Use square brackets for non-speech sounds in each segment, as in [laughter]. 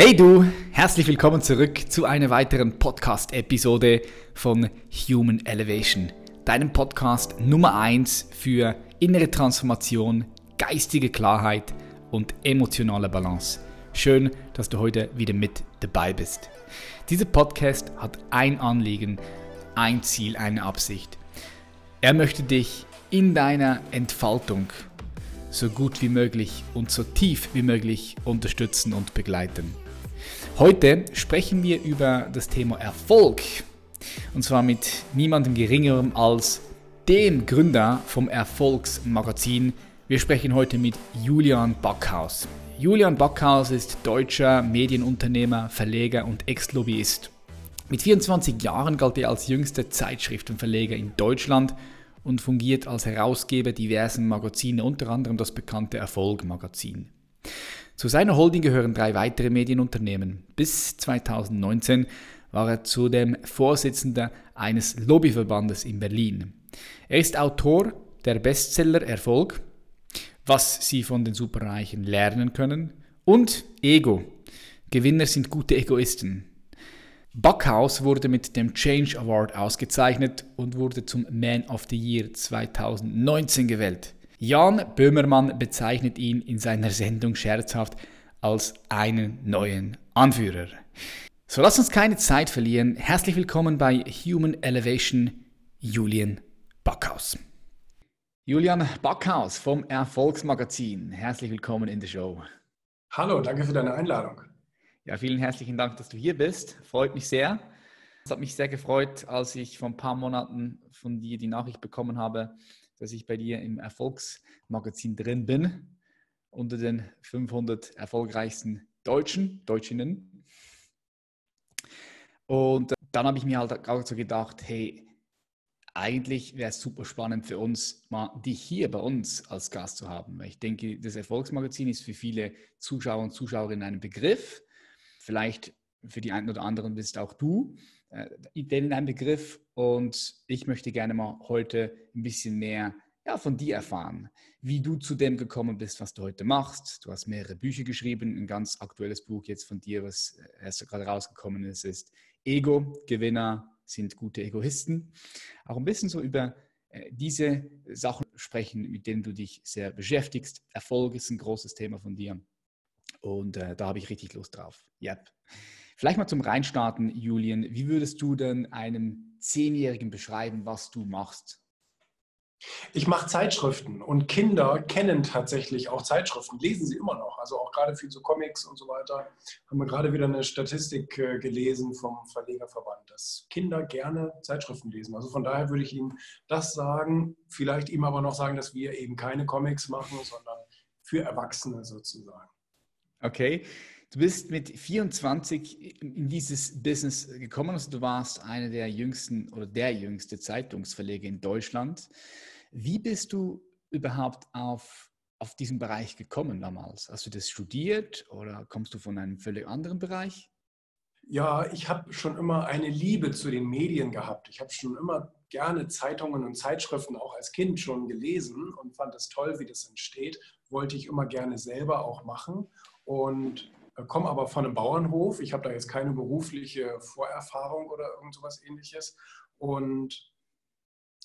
Hey du, herzlich willkommen zurück zu einer weiteren Podcast-Episode von Human Elevation, deinem Podcast Nummer 1 für innere Transformation, geistige Klarheit und emotionale Balance. Schön, dass du heute wieder mit dabei bist. Dieser Podcast hat ein Anliegen, ein Ziel, eine Absicht. Er möchte dich in deiner Entfaltung so gut wie möglich und so tief wie möglich unterstützen und begleiten. Heute sprechen wir über das Thema Erfolg. Und zwar mit niemandem geringerem als dem Gründer vom Erfolgsmagazin. Wir sprechen heute mit Julian Backhaus. Julian Backhaus ist deutscher Medienunternehmer, Verleger und Ex-Lobbyist. Mit 24 Jahren galt er als jüngster Zeitschriftenverleger in Deutschland und fungiert als Herausgeber diversen Magazine, unter anderem das bekannte Erfolg-Magazin. Zu seiner Holding gehören drei weitere Medienunternehmen. Bis 2019 war er zudem Vorsitzender eines Lobbyverbandes in Berlin. Er ist Autor der Bestseller Erfolg, was Sie von den Superreichen lernen können und Ego. Gewinner sind gute Egoisten. Backhaus wurde mit dem Change Award ausgezeichnet und wurde zum Man of the Year 2019 gewählt. Jan Böhmermann bezeichnet ihn in seiner Sendung scherzhaft als einen neuen Anführer. So lass uns keine Zeit verlieren. Herzlich willkommen bei Human Elevation, Julian Backhaus. Julian Backhaus vom Erfolgsmagazin. Herzlich willkommen in der Show. Hallo, danke für deine Einladung. Ja, vielen herzlichen Dank, dass du hier bist. Freut mich sehr. Es hat mich sehr gefreut, als ich vor ein paar Monaten von dir die Nachricht bekommen habe, dass ich bei dir im Erfolgsmagazin drin bin, unter den 500 erfolgreichsten Deutschen, Deutschinnen. Und dann habe ich mir halt auch so gedacht, hey, eigentlich wäre es super spannend für uns, mal dich hier bei uns als Gast zu haben. Ich denke, das Erfolgsmagazin ist für viele Zuschauer und Zuschauerinnen ein Begriff. Vielleicht für die einen oder anderen bist auch du äh, denen ein Begriff. Und ich möchte gerne mal heute ein bisschen mehr ja, von dir erfahren, wie du zu dem gekommen bist, was du heute machst. Du hast mehrere Bücher geschrieben. Ein ganz aktuelles Buch jetzt von dir, was erst gerade rausgekommen ist, ist Ego, Gewinner sind gute Egoisten. Auch ein bisschen so über äh, diese Sachen sprechen, mit denen du dich sehr beschäftigst. Erfolg ist ein großes Thema von dir. Und äh, da habe ich richtig Lust drauf. Yep. Vielleicht mal zum Reinstarten, Julian. Wie würdest du denn einem Zehnjährigen beschreiben, was du machst? Ich mache Zeitschriften und Kinder kennen tatsächlich auch Zeitschriften, lesen sie immer noch. Also auch gerade viel so Comics und so weiter. Haben wir gerade wieder eine Statistik äh, gelesen vom Verlegerverband, dass Kinder gerne Zeitschriften lesen. Also von daher würde ich Ihnen das sagen, vielleicht ihm aber noch sagen, dass wir eben keine Comics machen, sondern für Erwachsene sozusagen. Okay. Du bist mit 24 in dieses Business gekommen. Also du warst einer der jüngsten oder der jüngste Zeitungsverleger in Deutschland. Wie bist du überhaupt auf, auf diesen Bereich gekommen damals? Hast du das studiert oder kommst du von einem völlig anderen Bereich? Ja, ich habe schon immer eine Liebe zu den Medien gehabt. Ich habe schon immer gerne Zeitungen und Zeitschriften auch als Kind schon gelesen und fand es toll, wie das entsteht. Wollte ich immer gerne selber auch machen. Und komme aber von einem Bauernhof. Ich habe da jetzt keine berufliche Vorerfahrung oder irgend sowas ähnliches und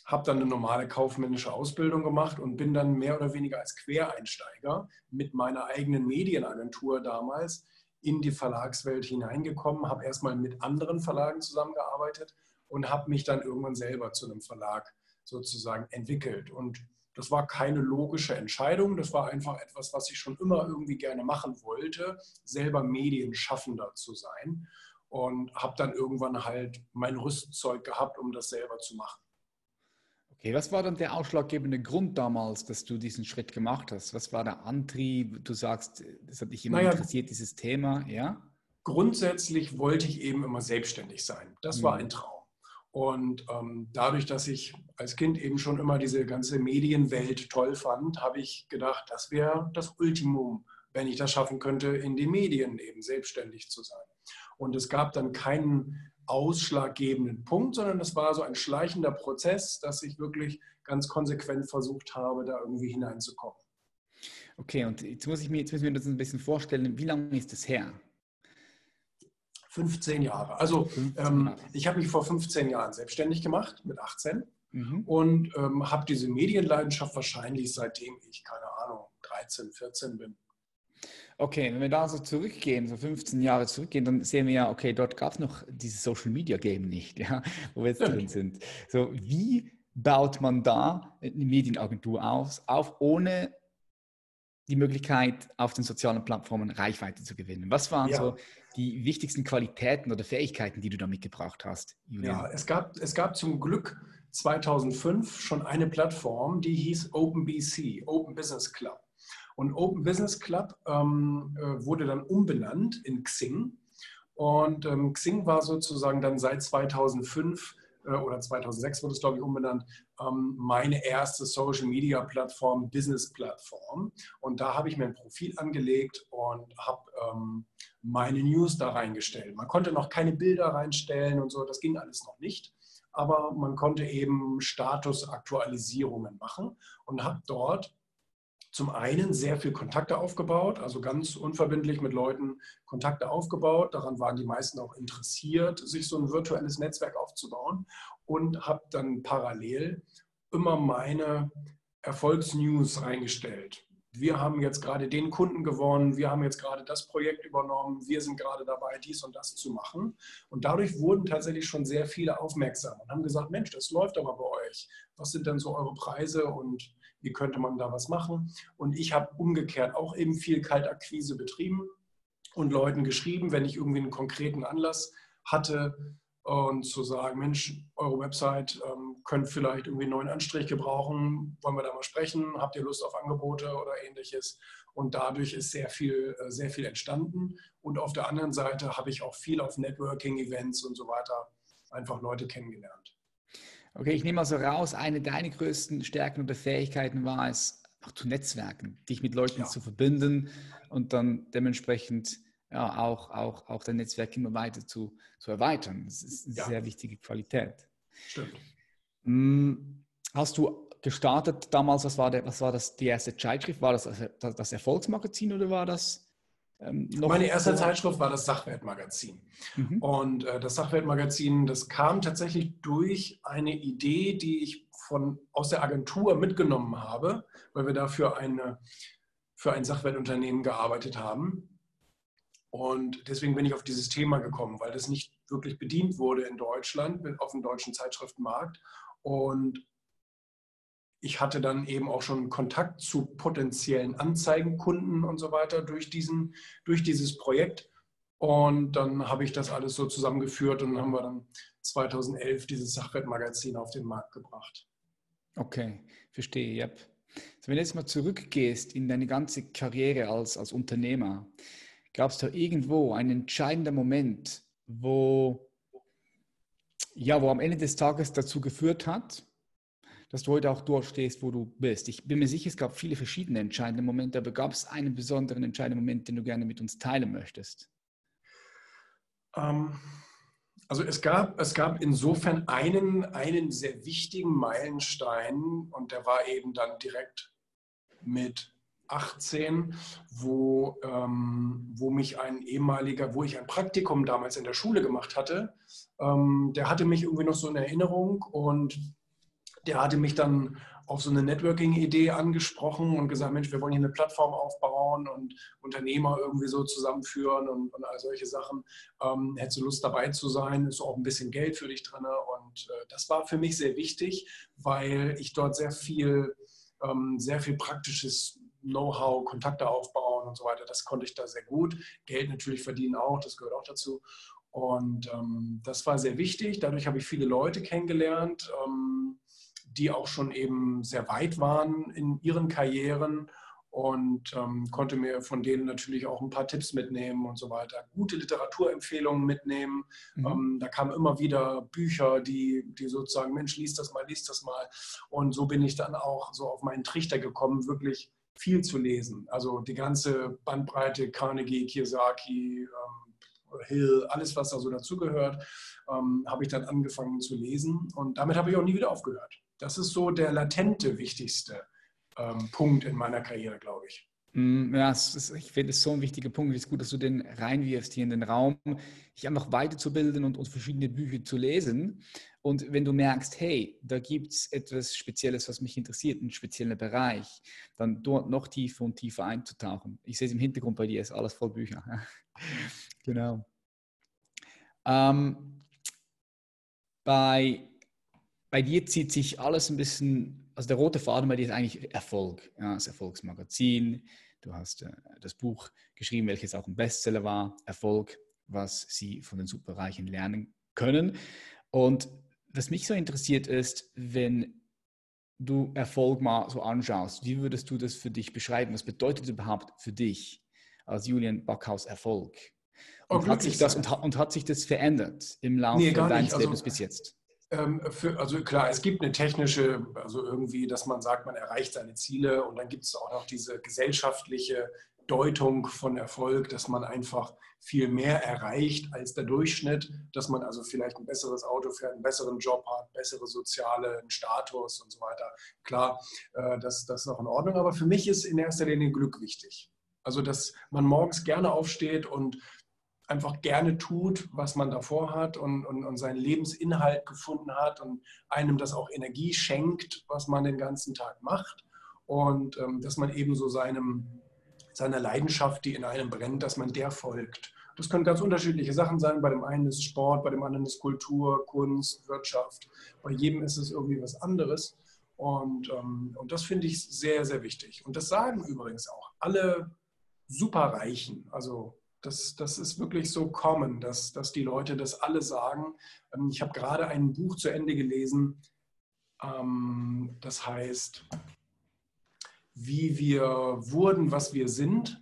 habe dann eine normale kaufmännische Ausbildung gemacht und bin dann mehr oder weniger als Quereinsteiger mit meiner eigenen Medienagentur damals in die Verlagswelt hineingekommen, habe erstmal mit anderen Verlagen zusammengearbeitet und habe mich dann irgendwann selber zu einem Verlag sozusagen entwickelt. Und das war keine logische Entscheidung, das war einfach etwas, was ich schon immer irgendwie gerne machen wollte, selber Medienschaffender zu sein und habe dann irgendwann halt mein Rüstzeug gehabt, um das selber zu machen. Okay, was war dann der ausschlaggebende Grund damals, dass du diesen Schritt gemacht hast? Was war der Antrieb? Du sagst, das hat dich immer naja, interessiert, dieses Thema, ja? Grundsätzlich wollte ich eben immer selbstständig sein. Das mhm. war ein Traum. Und ähm, dadurch, dass ich als Kind eben schon immer diese ganze Medienwelt toll fand, habe ich gedacht, das wäre das Ultimum, wenn ich das schaffen könnte, in den Medien eben selbstständig zu sein. Und es gab dann keinen ausschlaggebenden Punkt, sondern es war so ein schleichender Prozess, dass ich wirklich ganz konsequent versucht habe, da irgendwie hineinzukommen. Okay, und jetzt muss ich mir, jetzt müssen wir uns ein bisschen vorstellen, wie lange ist das her? 15 Jahre. Also 15 ähm, ich habe mich vor 15 Jahren selbstständig gemacht, mit 18. Mhm. Und ähm, habe diese Medienleidenschaft wahrscheinlich seitdem ich, keine Ahnung, 13, 14 bin. Okay, wenn wir da so zurückgehen, so 15 Jahre zurückgehen, dann sehen wir ja, okay, dort gab es noch dieses Social Media Game nicht, [laughs] ja, wo wir jetzt drin sind. So, wie baut man da eine Medienagentur auf, auf, ohne die Möglichkeit, auf den sozialen Plattformen Reichweite zu gewinnen? Was waren ja. so die wichtigsten Qualitäten oder Fähigkeiten, die du da mitgebracht hast, Julian? Ja, es gab, es gab zum Glück 2005 schon eine Plattform, die hieß OpenBC, Open Business Club. Und Open Business Club ähm, äh, wurde dann umbenannt in Xing. Und ähm, Xing war sozusagen dann seit 2005 äh, oder 2006 wurde es, glaube ich, umbenannt, ähm, meine erste Social-Media-Plattform, Business-Plattform. Und da habe ich mir ein Profil angelegt und habe ähm, meine News da reingestellt. Man konnte noch keine Bilder reinstellen und so, das ging alles noch nicht. Aber man konnte eben Statusaktualisierungen machen und habe dort zum einen sehr viel Kontakte aufgebaut, also ganz unverbindlich mit Leuten Kontakte aufgebaut. Daran waren die meisten auch interessiert, sich so ein virtuelles Netzwerk aufzubauen und habe dann parallel immer meine Erfolgsnews reingestellt. Wir haben jetzt gerade den Kunden gewonnen, wir haben jetzt gerade das Projekt übernommen, wir sind gerade dabei, dies und das zu machen. Und dadurch wurden tatsächlich schon sehr viele aufmerksam und haben gesagt, Mensch, das läuft aber bei euch. Was sind denn so eure Preise und wie könnte man da was machen. Und ich habe umgekehrt auch eben viel Kaltakquise betrieben und Leuten geschrieben, wenn ich irgendwie einen konkreten Anlass hatte und zu sagen, Mensch, eure Website ähm, könnte vielleicht irgendwie einen neuen Anstrich gebrauchen, wollen wir da mal sprechen, habt ihr Lust auf Angebote oder ähnliches. Und dadurch ist sehr viel, äh, sehr viel entstanden. Und auf der anderen Seite habe ich auch viel auf Networking-Events und so weiter einfach Leute kennengelernt. Okay, ich nehme also raus, eine deiner größten Stärken oder Fähigkeiten war es, auch zu netzwerken, dich mit Leuten ja. zu verbinden und dann dementsprechend ja, auch, auch, auch dein Netzwerk immer weiter zu, zu erweitern. Das ist eine ja. sehr wichtige Qualität. Stimmt. Hm, hast du gestartet damals, was war, der, was war das, die erste Zeitschrift? War das das, das Erfolgsmagazin oder war das ähm, Meine erste Zeitschrift war das Sachwertmagazin. Mhm. Und äh, das Sachwertmagazin, das kam tatsächlich durch eine Idee, die ich von, aus der Agentur mitgenommen habe, weil wir dafür eine, für ein Sachwertunternehmen gearbeitet haben. Und deswegen bin ich auf dieses Thema gekommen, weil das nicht wirklich bedient wurde in Deutschland, auf dem deutschen Zeitschriftenmarkt. Und ich hatte dann eben auch schon Kontakt zu potenziellen Anzeigenkunden und so weiter durch, diesen, durch dieses Projekt. Und dann habe ich das alles so zusammengeführt und haben wir dann 2011 dieses Sachwertmagazin auf den Markt gebracht. Okay, verstehe. Yep. Also wenn du jetzt mal zurückgehst in deine ganze Karriere als, als Unternehmer, gab es da irgendwo einen entscheidenden Moment, wo, ja, wo am Ende des Tages dazu geführt hat, dass du heute auch dort stehst, wo du bist. Ich bin mir sicher, es gab viele verschiedene entscheidende Momente, aber gab es einen besonderen entscheidenden Moment, den du gerne mit uns teilen möchtest? Ähm, also es gab, es gab insofern einen, einen sehr wichtigen Meilenstein und der war eben dann direkt mit 18, wo, ähm, wo mich ein ehemaliger, wo ich ein Praktikum damals in der Schule gemacht hatte, ähm, der hatte mich irgendwie noch so in Erinnerung und der hatte mich dann auf so eine Networking-Idee angesprochen und gesagt, Mensch, wir wollen hier eine Plattform aufbauen und Unternehmer irgendwie so zusammenführen und, und all solche Sachen. Ähm, hättest du Lust dabei zu sein? Ist auch ein bisschen Geld für dich drin. Und äh, das war für mich sehr wichtig, weil ich dort sehr viel, ähm, sehr viel praktisches Know-how, Kontakte aufbauen und so weiter. Das konnte ich da sehr gut. Geld natürlich verdienen auch, das gehört auch dazu. Und ähm, das war sehr wichtig. Dadurch habe ich viele Leute kennengelernt. Ähm, die auch schon eben sehr weit waren in ihren Karrieren und ähm, konnte mir von denen natürlich auch ein paar Tipps mitnehmen und so weiter. Gute Literaturempfehlungen mitnehmen. Mhm. Ähm, da kamen immer wieder Bücher, die, die sozusagen, Mensch, liest das mal, liest das mal. Und so bin ich dann auch so auf meinen Trichter gekommen, wirklich viel zu lesen. Also die ganze Bandbreite, Carnegie, Kiyosaki, ähm, Hill, alles, was da so dazugehört, ähm, habe ich dann angefangen zu lesen. Und damit habe ich auch nie wieder aufgehört. Das ist so der latente wichtigste ähm, Punkt in meiner Karriere, glaube ich. Mm, ja, ist, ich finde es so ein wichtiger Punkt. Es ist gut, dass du den reinwirfst hier in den Raum, dich einfach weiterzubilden und, und verschiedene Bücher zu lesen. Und wenn du merkst, hey, da gibt es etwas Spezielles, was mich interessiert, einen speziellen Bereich, dann dort noch tiefer und tiefer einzutauchen. Ich sehe es im Hintergrund bei dir, ist alles voll Bücher. [laughs] genau. Ähm, bei, bei dir zieht sich alles ein bisschen, also der rote Faden bei dir ist eigentlich Erfolg, ja, das Erfolgsmagazin. Du hast äh, das Buch geschrieben, welches auch ein Bestseller war, Erfolg, was sie von den Superreichen lernen können. Und was mich so interessiert ist, wenn du Erfolg mal so anschaust, wie würdest du das für dich beschreiben? Was bedeutet überhaupt für dich als Julian Backhaus Erfolg? Und, oh, hat sich das, und, und, hat sich das verändert im Laufe nee, deines also, Lebens bis jetzt? Ähm, für, also klar, es gibt eine technische, also irgendwie, dass man sagt, man erreicht seine Ziele und dann gibt es auch noch diese gesellschaftliche Deutung von Erfolg, dass man einfach viel mehr erreicht als der Durchschnitt, dass man also vielleicht ein besseres Auto fährt, einen besseren Job hat, bessere soziale Status und so weiter. Klar, äh, das, das ist auch in Ordnung, aber für mich ist in erster Linie Glück wichtig. Also, dass man morgens gerne aufsteht und einfach gerne tut, was man davor hat und, und, und seinen Lebensinhalt gefunden hat und einem das auch Energie schenkt, was man den ganzen Tag macht. Und ähm, dass man eben so seinem, seiner Leidenschaft, die in einem brennt, dass man der folgt. Das können ganz unterschiedliche Sachen sein. Bei dem einen ist Sport, bei dem anderen ist Kultur, Kunst, Wirtschaft. Bei jedem ist es irgendwie was anderes. Und, ähm, und das finde ich sehr, sehr wichtig. Und das sagen übrigens auch alle Superreichen, also das, das ist wirklich so common, dass, dass die Leute das alle sagen. Ähm, ich habe gerade ein Buch zu Ende gelesen, ähm, das heißt, wie wir wurden, was wir sind.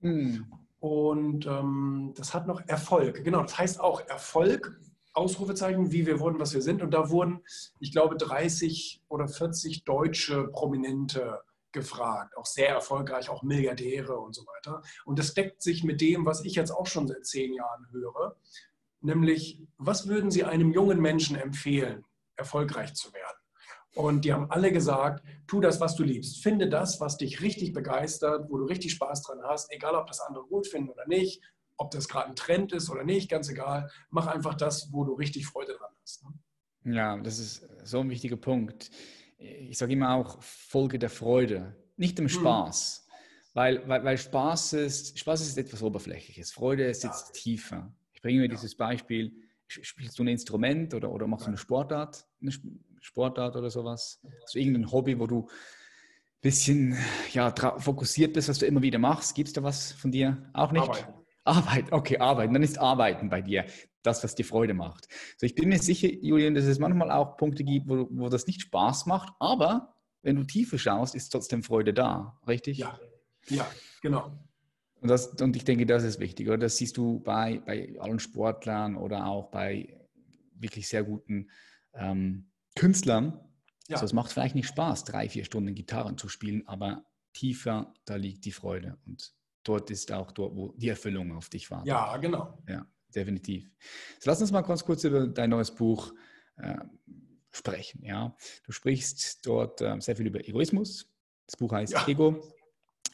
Mhm. Und ähm, das hat noch Erfolg. Genau, das heißt auch Erfolg, Ausrufezeichen, wie wir wurden, was wir sind. Und da wurden, ich glaube, 30 oder 40 deutsche Prominente gefragt, auch sehr erfolgreich, auch Milliardäre und so weiter. Und das deckt sich mit dem, was ich jetzt auch schon seit zehn Jahren höre, nämlich, was würden Sie einem jungen Menschen empfehlen, erfolgreich zu werden? Und die haben alle gesagt, tu das, was du liebst. Finde das, was dich richtig begeistert, wo du richtig Spaß dran hast, egal ob das andere gut finden oder nicht, ob das gerade ein Trend ist oder nicht, ganz egal. Mach einfach das, wo du richtig Freude dran hast. Ne? Ja, das ist so ein wichtiger Punkt ich sage immer auch Folge der Freude, nicht dem mhm. Spaß. Mhm. Weil, weil, weil Spaß, ist, Spaß ist etwas Oberflächliches, Freude ist jetzt ja. tiefer. Ich bringe mir ja. dieses Beispiel, spielst du ein Instrument oder, oder machst du eine Sportart, eine Sportart oder sowas? Hast du irgendein Hobby, wo du ein bisschen ja, fokussiert bist, was du immer wieder machst? Gibt es da was von dir? Auch nicht? Arbeiten. Arbeit, okay, Arbeiten. Dann ist Arbeiten bei dir das, was dir Freude macht. So, ich bin mir sicher, Julian, dass es manchmal auch Punkte gibt, wo, wo das nicht Spaß macht, aber wenn du tiefer schaust, ist trotzdem Freude da, richtig? Ja, ja, genau. Und, das, und ich denke, das ist wichtig. Oder? Das siehst du bei, bei allen Sportlern oder auch bei wirklich sehr guten ähm, Künstlern. Ja. Also es macht vielleicht nicht Spaß, drei, vier Stunden Gitarren zu spielen, aber tiefer, da liegt die Freude. Und dort ist auch dort, wo die Erfüllung auf dich wartet. Ja, genau. Ja definitiv. So, lass uns mal ganz kurz über dein neues Buch äh, sprechen. Ja? Du sprichst dort äh, sehr viel über Egoismus. Das Buch heißt ja. Ego.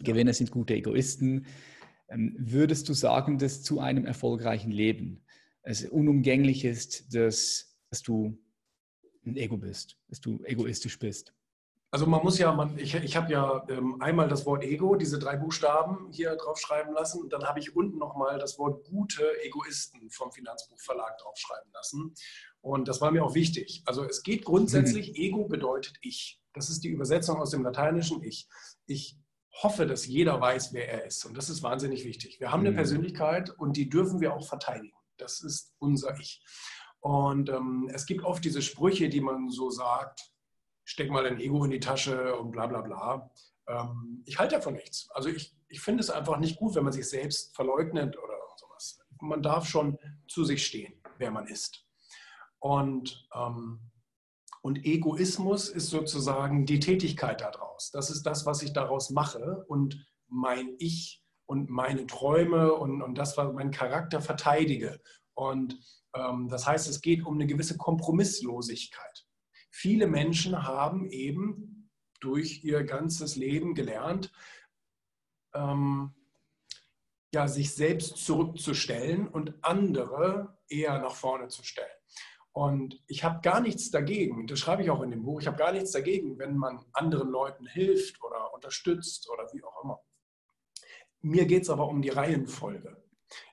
Gewinner sind gute Egoisten. Ähm, würdest du sagen, dass zu einem erfolgreichen Leben es unumgänglich ist, dass, dass du ein Ego bist, dass du egoistisch bist? Also man muss ja, man, ich, ich habe ja ähm, einmal das Wort Ego, diese drei Buchstaben hier draufschreiben lassen und dann habe ich unten nochmal das Wort gute Egoisten vom Finanzbuchverlag draufschreiben lassen. Und das war mir auch wichtig. Also es geht grundsätzlich, mhm. Ego bedeutet ich. Das ist die Übersetzung aus dem Lateinischen ich. Ich hoffe, dass jeder weiß, wer er ist. Und das ist wahnsinnig wichtig. Wir haben eine mhm. Persönlichkeit und die dürfen wir auch verteidigen. Das ist unser Ich. Und ähm, es gibt oft diese Sprüche, die man so sagt, steck mal dein Ego in die Tasche und bla bla bla. Ähm, ich halte davon nichts. Also ich, ich finde es einfach nicht gut, wenn man sich selbst verleugnet oder sowas. Man darf schon zu sich stehen, wer man ist. Und, ähm, und Egoismus ist sozusagen die Tätigkeit daraus. Das ist das, was ich daraus mache und mein Ich und meine Träume und, und das, was mein Charakter verteidige. Und ähm, das heißt, es geht um eine gewisse Kompromisslosigkeit viele Menschen haben eben durch ihr ganzes Leben gelernt, ähm, ja, sich selbst zurückzustellen und andere eher nach vorne zu stellen. Und ich habe gar nichts dagegen, das schreibe ich auch in dem Buch, ich habe gar nichts dagegen, wenn man anderen Leuten hilft oder unterstützt oder wie auch immer. Mir geht es aber um die Reihenfolge.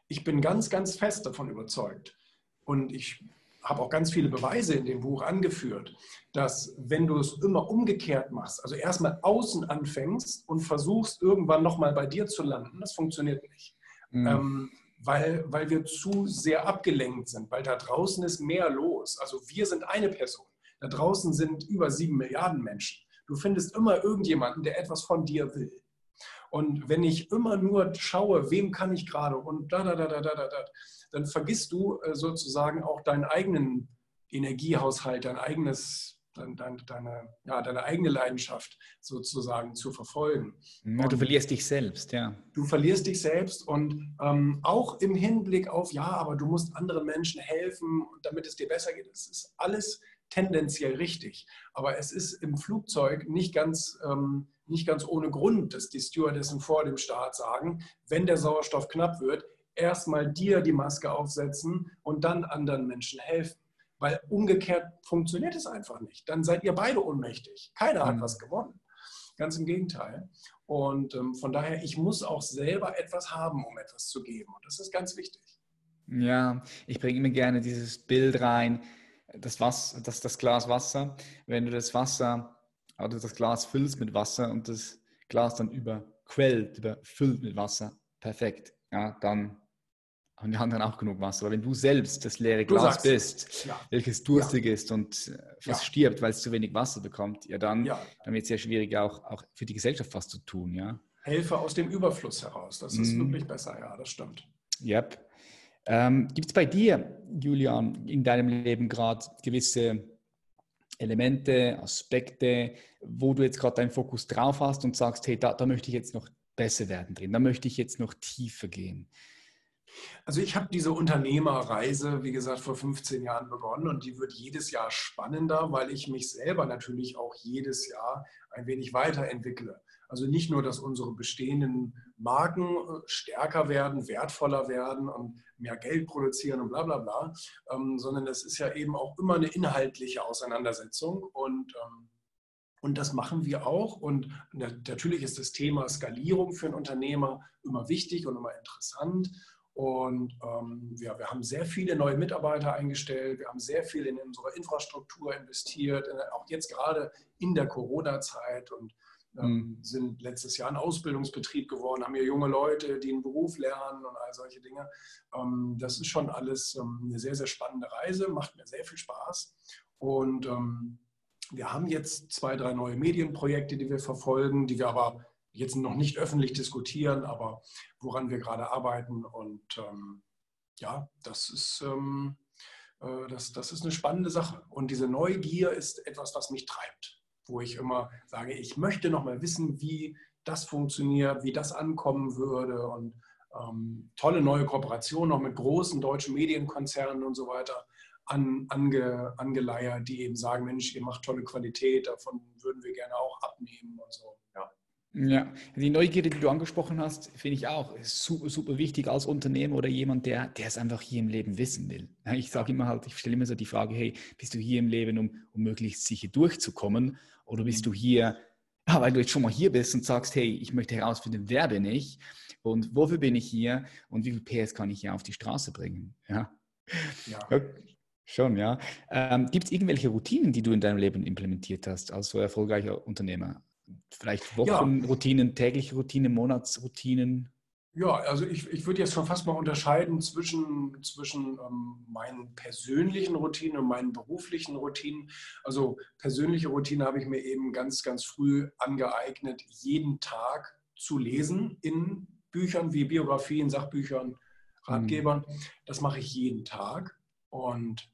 Ich bin ganz, ganz fest davon überzeugt und ich habe auch ganz viele Beweise in dem Buch angeführt, dass wenn du es immer umgekehrt machst, also erstmal außen anfängst und versuchst irgendwann nochmal bei dir zu landen, das funktioniert nicht. Mhm. Ähm, weil, weil wir zu sehr abgelenkt sind, weil da draußen ist mehr los. Also wir sind eine Person. Da draußen sind über sieben Milliarden Menschen. Du findest immer irgendjemanden, der etwas von dir will. Und wenn ich immer nur schaue, wem kann ich gerade und da, da, da, da, da, da, dann vergisst du äh, sozusagen auch deinen eigenen Energiehaushalt, dein eigenes dein, dein, deine, ja, deine eigene Leidenschaft sozusagen zu verfolgen. Ja, du verlierst dich selbst, ja. Du verlierst dich selbst und ähm, auch im Hinblick auf, ja, aber du musst anderen Menschen helfen, damit es dir besser geht. Das ist alles tendenziell richtig. Aber es ist im Flugzeug nicht ganz, ähm, nicht ganz ohne Grund, dass die Stewardessen vor dem Start sagen, wenn der Sauerstoff knapp wird, erstmal dir die Maske aufsetzen und dann anderen Menschen helfen. Weil umgekehrt funktioniert es einfach nicht. Dann seid ihr beide ohnmächtig. Keiner hat mhm. was gewonnen. Ganz im Gegenteil. Und ähm, von daher, ich muss auch selber etwas haben, um etwas zu geben. Und das ist ganz wichtig. Ja, ich bringe immer gerne dieses Bild rein, das, Wasser, das, das Glas Wasser. Wenn du das Wasser oder das Glas füllst mit Wasser und das Glas dann überquellt, überfüllt mit Wasser, perfekt. Ja, dann haben die anderen auch genug Wasser. Aber wenn du selbst das leere Glas bist, ja. welches durstig ja. ist und äh, fast ja. stirbt, weil es zu wenig Wasser bekommt, ja dann, dann wird es sehr schwierig, auch, auch für die Gesellschaft was zu tun. Ja? Helfe aus dem Überfluss heraus. Das ist mm. wirklich besser, ja, das stimmt. Yep. Ähm, Gibt es bei dir, Julian, in deinem Leben gerade gewisse Elemente, Aspekte, wo du jetzt gerade deinen Fokus drauf hast und sagst, hey, da, da möchte ich jetzt noch besser werden drin, da möchte ich jetzt noch tiefer gehen? Also ich habe diese Unternehmerreise, wie gesagt, vor 15 Jahren begonnen und die wird jedes Jahr spannender, weil ich mich selber natürlich auch jedes Jahr ein wenig weiterentwickle. Also nicht nur, dass unsere bestehenden Marken äh, stärker werden, wertvoller werden und mehr Geld produzieren und bla bla bla, ähm, sondern es ist ja eben auch immer eine inhaltliche Auseinandersetzung und ähm, und das machen wir auch. Und natürlich ist das Thema Skalierung für einen Unternehmer immer wichtig und immer interessant. Und ähm, ja, wir haben sehr viele neue Mitarbeiter eingestellt, wir haben sehr viel in unsere Infrastruktur investiert, äh, auch jetzt gerade in der Corona-Zeit und ähm, mhm. sind letztes Jahr ein Ausbildungsbetrieb geworden, haben hier junge Leute, die einen Beruf lernen und all solche Dinge. Ähm, das ist schon alles ähm, eine sehr, sehr spannende Reise, macht mir sehr viel Spaß. Und ähm, wir haben jetzt zwei, drei neue Medienprojekte, die wir verfolgen, die wir aber jetzt noch nicht öffentlich diskutieren, aber woran wir gerade arbeiten. Und ähm, ja, das ist, ähm, äh, das, das ist eine spannende Sache. Und diese Neugier ist etwas, was mich treibt, wo ich immer sage, ich möchte noch mal wissen, wie das funktioniert, wie das ankommen würde und ähm, tolle neue Kooperationen noch mit großen deutschen Medienkonzernen und so weiter an, ange, angeleiert, die eben sagen, Mensch, ihr macht tolle Qualität, davon würden wir gerne auch abnehmen und so. Ja. Ja, die Neugierde, die du angesprochen hast, finde ich auch super, super wichtig als Unternehmer oder jemand, der, der es einfach hier im Leben wissen will. Ich sage immer halt, ich stelle immer so die Frage, hey, bist du hier im Leben, um, um möglichst sicher durchzukommen oder bist du hier, ja, [laughs] weil du jetzt schon mal hier bist und sagst, hey, ich möchte herausfinden, wer bin ich und wofür bin ich hier und wie viel PS kann ich hier auf die Straße bringen? [laughs] Ja. ja. Schon, ja. Ähm, Gibt es irgendwelche Routinen, die du in deinem Leben implementiert hast als so erfolgreicher Unternehmer? Vielleicht Wochenroutinen, ja. tägliche Routinen, Monatsroutinen? Ja, also ich, ich würde jetzt schon fast mal unterscheiden zwischen, zwischen ähm, meinen persönlichen Routinen und meinen beruflichen Routinen. Also persönliche Routine habe ich mir eben ganz, ganz früh angeeignet, jeden Tag zu lesen in Büchern wie Biografien, Sachbüchern, Ratgebern. Mhm. Das mache ich jeden Tag. Und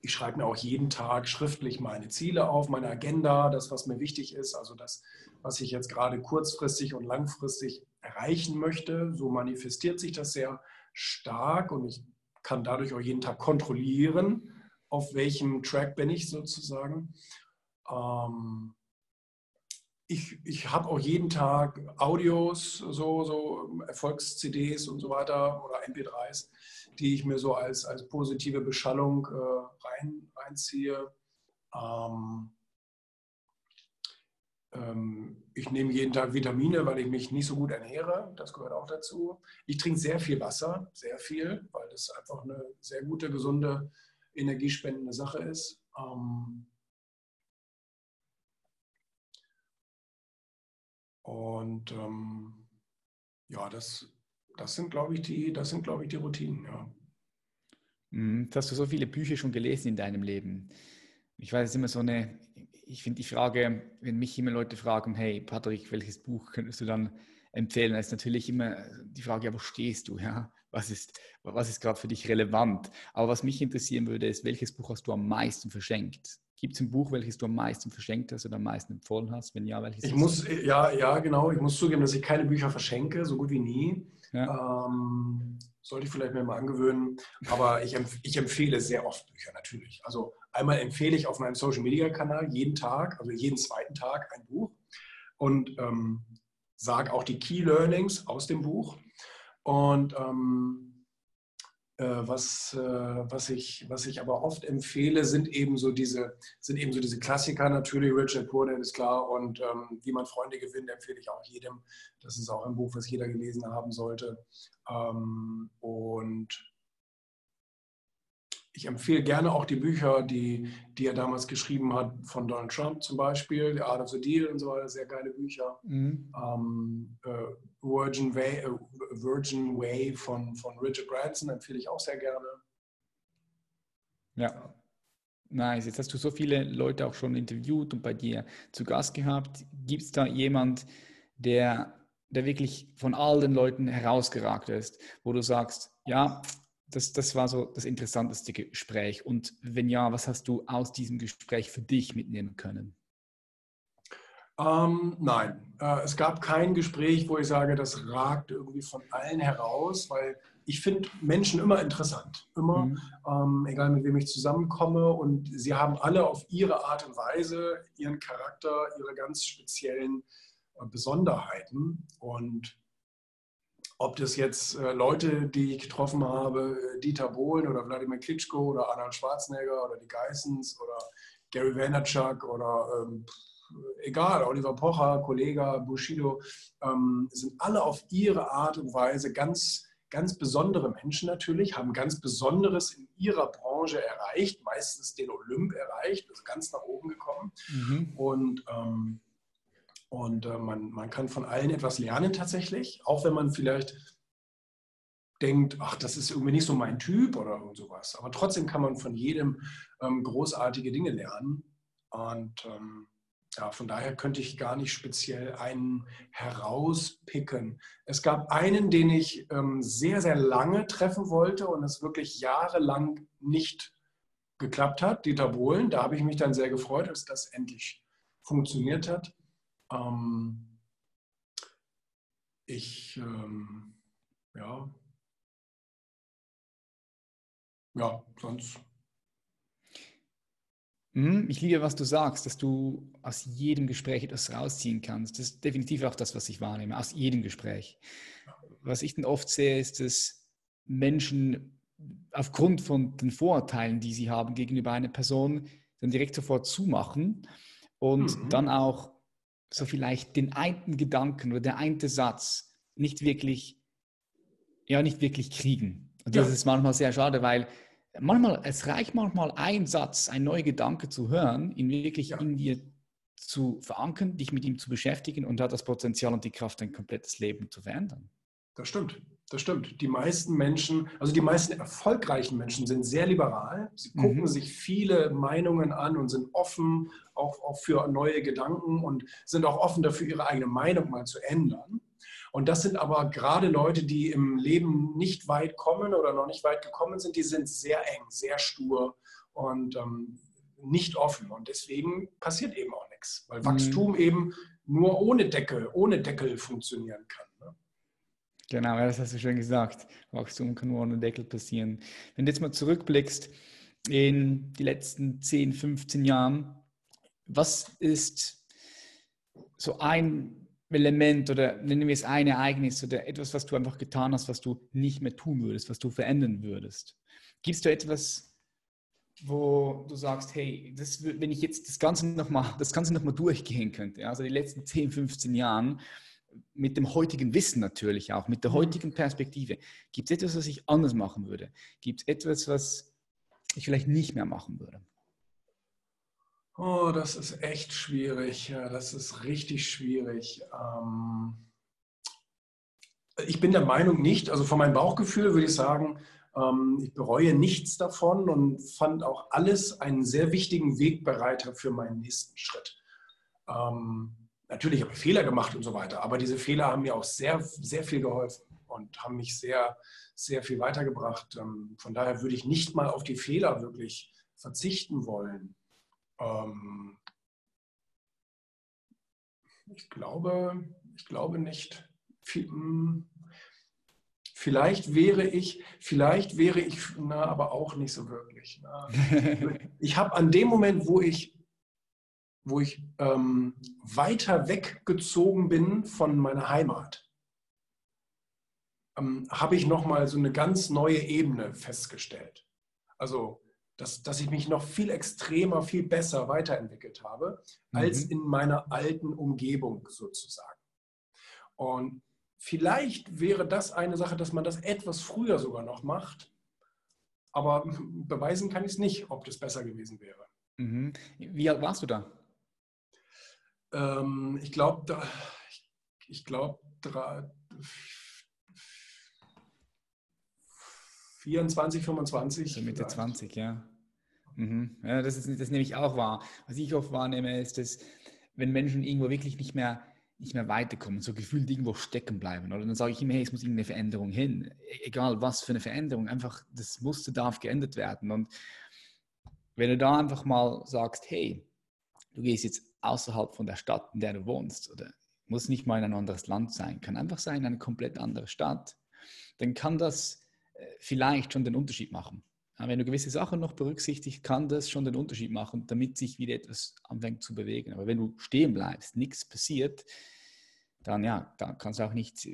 ich schreibe mir auch jeden Tag schriftlich meine Ziele auf, meine Agenda, das, was mir wichtig ist, also das, was ich jetzt gerade kurzfristig und langfristig erreichen möchte. So manifestiert sich das sehr stark und ich kann dadurch auch jeden Tag kontrollieren, auf welchem Track bin ich sozusagen. Ähm, ich, ich habe auch jeden Tag Audios, so, so Erfolgs-CDs und so weiter oder MP3s, die ich mir so als, als positive Beschallung äh, rein, reinziehe. Ähm, ähm, ich nehme jeden Tag Vitamine, weil ich mich nicht so gut ernähre. Das gehört auch dazu. Ich trinke sehr viel Wasser, sehr viel, weil das einfach eine sehr gute, gesunde, energiespendende Sache ist. Ähm, und ähm, ja, das, das sind, glaube ich, die, das sind, glaube ich, die Routinen, ja. Mhm. Hast du so viele Bücher schon gelesen in deinem Leben? Ich weiß, es ist immer so eine, ich finde die Frage, wenn mich immer Leute fragen, hey Patrick, welches Buch könntest du dann empfehlen, ist natürlich immer die Frage, ja, wo stehst du? Ja? Was ist, was ist gerade für dich relevant? Aber was mich interessieren würde, ist, welches Buch hast du am meisten verschenkt? Gibt es ein Buch, welches du am meisten verschenkt hast oder am meisten empfohlen hast? Wenn ja, welches? Ich muss, ja, ja, genau. Ich muss zugeben, dass ich keine Bücher verschenke, so gut wie nie. Ja. Ähm, sollte ich vielleicht mir mal angewöhnen. Aber ich, empf ich empfehle sehr oft Bücher, natürlich. Also einmal empfehle ich auf meinem Social Media Kanal jeden Tag, also jeden zweiten Tag ein Buch und ähm, sage auch die Key Learnings aus dem Buch. Und ähm, äh, was, äh, was, ich, was ich aber oft empfehle, sind eben so diese, sind eben so diese Klassiker natürlich, Richard Poor, ist klar, und ähm, Wie man Freunde gewinnt, empfehle ich auch jedem. Das ist auch ein Buch, was jeder gelesen haben sollte. Ähm, und ich empfehle gerne auch die Bücher, die, die er damals geschrieben hat, von Donald Trump zum Beispiel, The Art of the Deal und so weiter, sehr geile Bücher. Mhm. Ähm, äh, Virgin, Way, äh, Virgin Way von, von Richard Branson empfehle ich auch sehr gerne. Ja. Nice. Jetzt hast du so viele Leute auch schon interviewt und bei dir zu Gast gehabt. Gibt es da jemand, der, der wirklich von all den Leuten herausgeragt ist, wo du sagst, ja, das, das war so das interessanteste Gespräch. Und wenn ja, was hast du aus diesem Gespräch für dich mitnehmen können? Ähm, nein, äh, es gab kein Gespräch, wo ich sage, das ragt irgendwie von allen heraus, weil ich finde Menschen immer interessant, immer, mhm. ähm, egal mit wem ich zusammenkomme. Und sie haben alle auf ihre Art und Weise ihren Charakter, ihre ganz speziellen äh, Besonderheiten. Und ob das jetzt äh, Leute, die ich getroffen habe, äh, Dieter Bohlen oder Wladimir Klitschko oder Arnold Schwarzenegger oder die Geissens oder Gary Vaynerchuk oder ähm, egal, Oliver Pocher, Kollega, Bushido, ähm, sind alle auf ihre Art und Weise ganz, ganz besondere Menschen natürlich, haben ganz Besonderes in ihrer Branche erreicht, meistens den Olymp erreicht, also ganz nach oben gekommen. Mhm. Und ähm, und äh, man, man kann von allen etwas lernen tatsächlich, auch wenn man vielleicht denkt, ach, das ist irgendwie nicht so mein Typ oder irgend sowas. Aber trotzdem kann man von jedem ähm, großartige Dinge lernen. Und ähm, ja, von daher könnte ich gar nicht speziell einen herauspicken. Es gab einen, den ich ähm, sehr, sehr lange treffen wollte und es wirklich jahrelang nicht geklappt hat, Dieter Bohlen. Da habe ich mich dann sehr gefreut, dass das endlich funktioniert hat. Ähm, ich, ähm, ja, ja, sonst. Hm, ich liebe, was du sagst, dass du aus jedem Gespräch etwas rausziehen kannst. Das ist definitiv auch das, was ich wahrnehme, aus jedem Gespräch. Was ich dann oft sehe, ist, dass Menschen aufgrund von den Vorurteilen, die sie haben gegenüber einer Person, dann direkt sofort zumachen und mhm. dann auch so vielleicht den einen Gedanken oder der eine Satz nicht wirklich, ja, nicht wirklich kriegen. Und das ja. ist manchmal sehr schade, weil manchmal, es reicht manchmal ein Satz, ein neuer Gedanke zu hören, ihn wirklich ja. in dir zu verankern, dich mit ihm zu beschäftigen und hat das Potenzial und die Kraft, dein komplettes Leben zu verändern. Das stimmt. Das stimmt. Die meisten Menschen, also die meisten erfolgreichen Menschen sind sehr liberal. Sie gucken mhm. sich viele Meinungen an und sind offen auch, auch für neue Gedanken und sind auch offen dafür, ihre eigene Meinung mal zu ändern. Und das sind aber gerade Leute, die im Leben nicht weit kommen oder noch nicht weit gekommen sind, die sind sehr eng, sehr stur und ähm, nicht offen. Und deswegen passiert eben auch nichts, weil Wachstum mhm. eben nur ohne Deckel, ohne Deckel funktionieren kann. Genau, das hast du schön gesagt. Wachstum kann nur ohne Deckel passieren. Wenn du jetzt mal zurückblickst in die letzten 10, 15 Jahren, was ist so ein Element oder nennen wir es ein Ereignis oder etwas, was du einfach getan hast, was du nicht mehr tun würdest, was du verändern würdest? Gibt es da etwas, wo du sagst, hey, das, wenn ich jetzt das Ganze nochmal noch, durchgehen könnte, also die letzten 10, 15 Jahren, mit dem heutigen Wissen natürlich auch, mit der mhm. heutigen Perspektive, gibt es etwas, was ich anders machen würde? Gibt es etwas, was ich vielleicht nicht mehr machen würde? Oh, das ist echt schwierig. Das ist richtig schwierig. Ähm ich bin der Meinung nicht, also von meinem Bauchgefühl würde ich sagen, ähm, ich bereue nichts davon und fand auch alles einen sehr wichtigen Wegbereiter für meinen nächsten Schritt. Ähm, natürlich habe ich Fehler gemacht und so weiter, aber diese Fehler haben mir auch sehr, sehr viel geholfen und haben mich sehr, sehr viel weitergebracht. Ähm, von daher würde ich nicht mal auf die Fehler wirklich verzichten wollen. Ähm, ich glaube, ich glaube nicht. Hm, vielleicht wäre ich, vielleicht wäre ich, na, aber auch nicht so wirklich. Na. [laughs] Ich habe an dem Moment, wo ich, wo ich ähm, weiter weggezogen bin von meiner Heimat, ähm, habe ich nochmal so eine ganz neue Ebene festgestellt. Also dass, dass ich mich noch viel extremer, viel besser weiterentwickelt habe, mhm. als in meiner alten Umgebung sozusagen. Und vielleicht wäre das eine Sache, dass man das etwas früher sogar noch macht, aber [laughs] beweisen kann ich es nicht, ob das besser gewesen wäre. Mhm. Wie alt warst du da? Ähm, ich glaube, ich, ich glaube, 24, 25. So Mitte vielleicht. 20, ja. Mhm. Ja, das, ist, das nehme ich auch wahr. Was ich oft wahrnehme, ist, dass wenn Menschen irgendwo wirklich nicht mehr, nicht mehr weiterkommen, so gefühlt irgendwo stecken bleiben, oder dann sage ich immer, hey, es muss irgendeine Veränderung hin. E-, egal was für eine Veränderung, einfach das Muster darf geändert werden. Und wenn du da einfach mal sagst, hey, du gehst jetzt außerhalb von der Stadt, in der du wohnst, oder muss nicht mal in ein anderes Land sein, kann einfach sein, eine komplett andere Stadt, dann kann das vielleicht schon den Unterschied machen. Wenn du gewisse Sachen noch berücksichtigst, kann das schon den Unterschied machen, damit sich wieder etwas anfängt zu bewegen. Aber wenn du stehen bleibst, nichts passiert, dann ja, dann kannst du auch nicht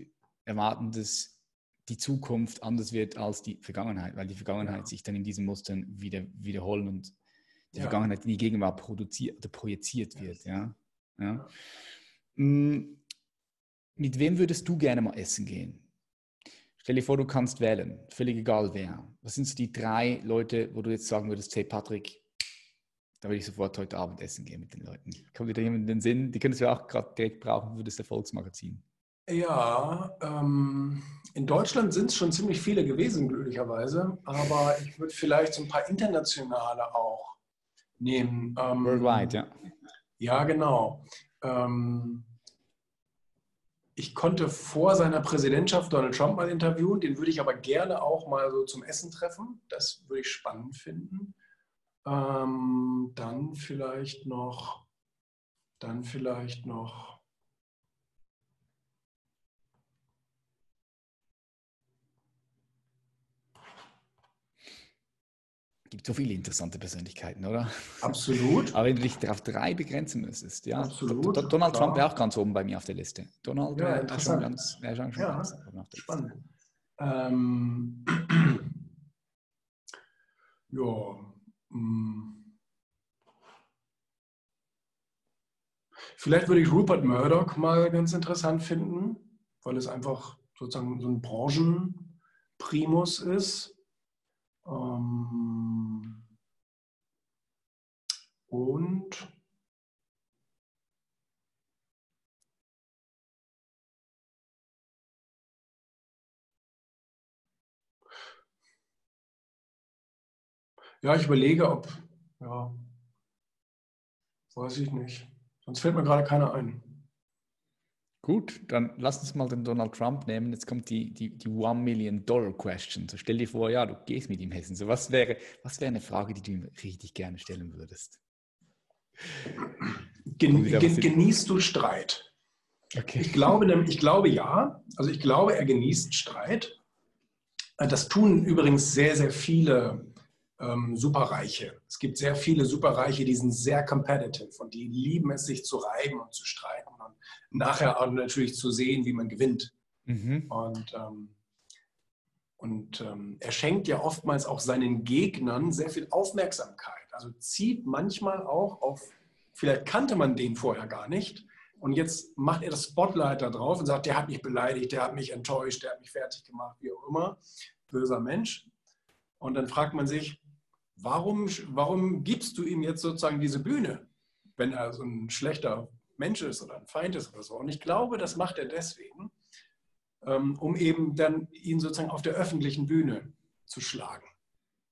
erwarten, dass die Zukunft anders wird als die Vergangenheit, weil die Vergangenheit ja. sich dann in diesen Mustern wieder wiederholen und die ja. Vergangenheit in die Gegenwart produziert oder projiziert wird. Ja. ja. Mm, mit wem würdest du gerne mal essen gehen? Stell dir vor, du kannst wählen, völlig egal wer. Was sind so die drei Leute, wo du jetzt sagen würdest, hey Patrick, da würde ich sofort heute Abend essen gehen mit den Leuten. Kommt wieder jemand in den Sinn? Die könntest du auch gerade direkt brauchen für das Erfolgsmagazin. Ja, ähm, in Deutschland sind es schon ziemlich viele gewesen, glücklicherweise. Aber ich würde vielleicht so ein paar internationale auch nehmen. Ähm, Worldwide, ja. Ja, genau. Ähm, ich konnte vor seiner Präsidentschaft Donald Trump mal interviewen, den würde ich aber gerne auch mal so zum Essen treffen. Das würde ich spannend finden. Ähm, dann vielleicht noch, dann vielleicht noch. Gibt so viele interessante Persönlichkeiten, oder? Absolut. Aber wenn du dich auf drei begrenzen müsstest, ja. Absolut. Do Donald Trump wäre auch ganz oben bei mir auf der Liste. Donald ja, wäre schon ganz, wär schon, ja, ganz spannend. Ähm, [clears throat] ja. Mm. Vielleicht würde ich Rupert Murdoch mal ganz interessant finden, weil es einfach sozusagen so ein Branchenprimus ist. Ähm, und ja, ich überlege, ob, ja, weiß ich nicht. Sonst fällt mir gerade keiner ein. Gut, dann lass uns mal den Donald Trump nehmen. Jetzt kommt die, die, die One Million Dollar Question. So stell dir vor, ja, du gehst mit ihm essen. So, was wäre, was wäre eine Frage, die du ihm richtig gerne stellen würdest? Gen, gen, genießt du Streit? Okay. Ich, glaube, ich glaube ja. Also ich glaube, er genießt Streit. Das tun übrigens sehr, sehr viele ähm, Superreiche. Es gibt sehr viele Superreiche, die sind sehr competitive und die lieben es, sich zu reiben und zu streiten nachher auch natürlich zu sehen, wie man gewinnt. Mhm. Und, ähm, und ähm, er schenkt ja oftmals auch seinen Gegnern sehr viel Aufmerksamkeit. Also zieht manchmal auch auf, vielleicht kannte man den vorher gar nicht. Und jetzt macht er das Spotlight da drauf und sagt, der hat mich beleidigt, der hat mich enttäuscht, der hat mich fertig gemacht, wie auch immer. Böser Mensch. Und dann fragt man sich, warum, warum gibst du ihm jetzt sozusagen diese Bühne, wenn er so ein schlechter Mensch ist oder ein Feind ist oder so? Und ich glaube, das macht er deswegen, ähm, um eben dann ihn sozusagen auf der öffentlichen Bühne zu schlagen.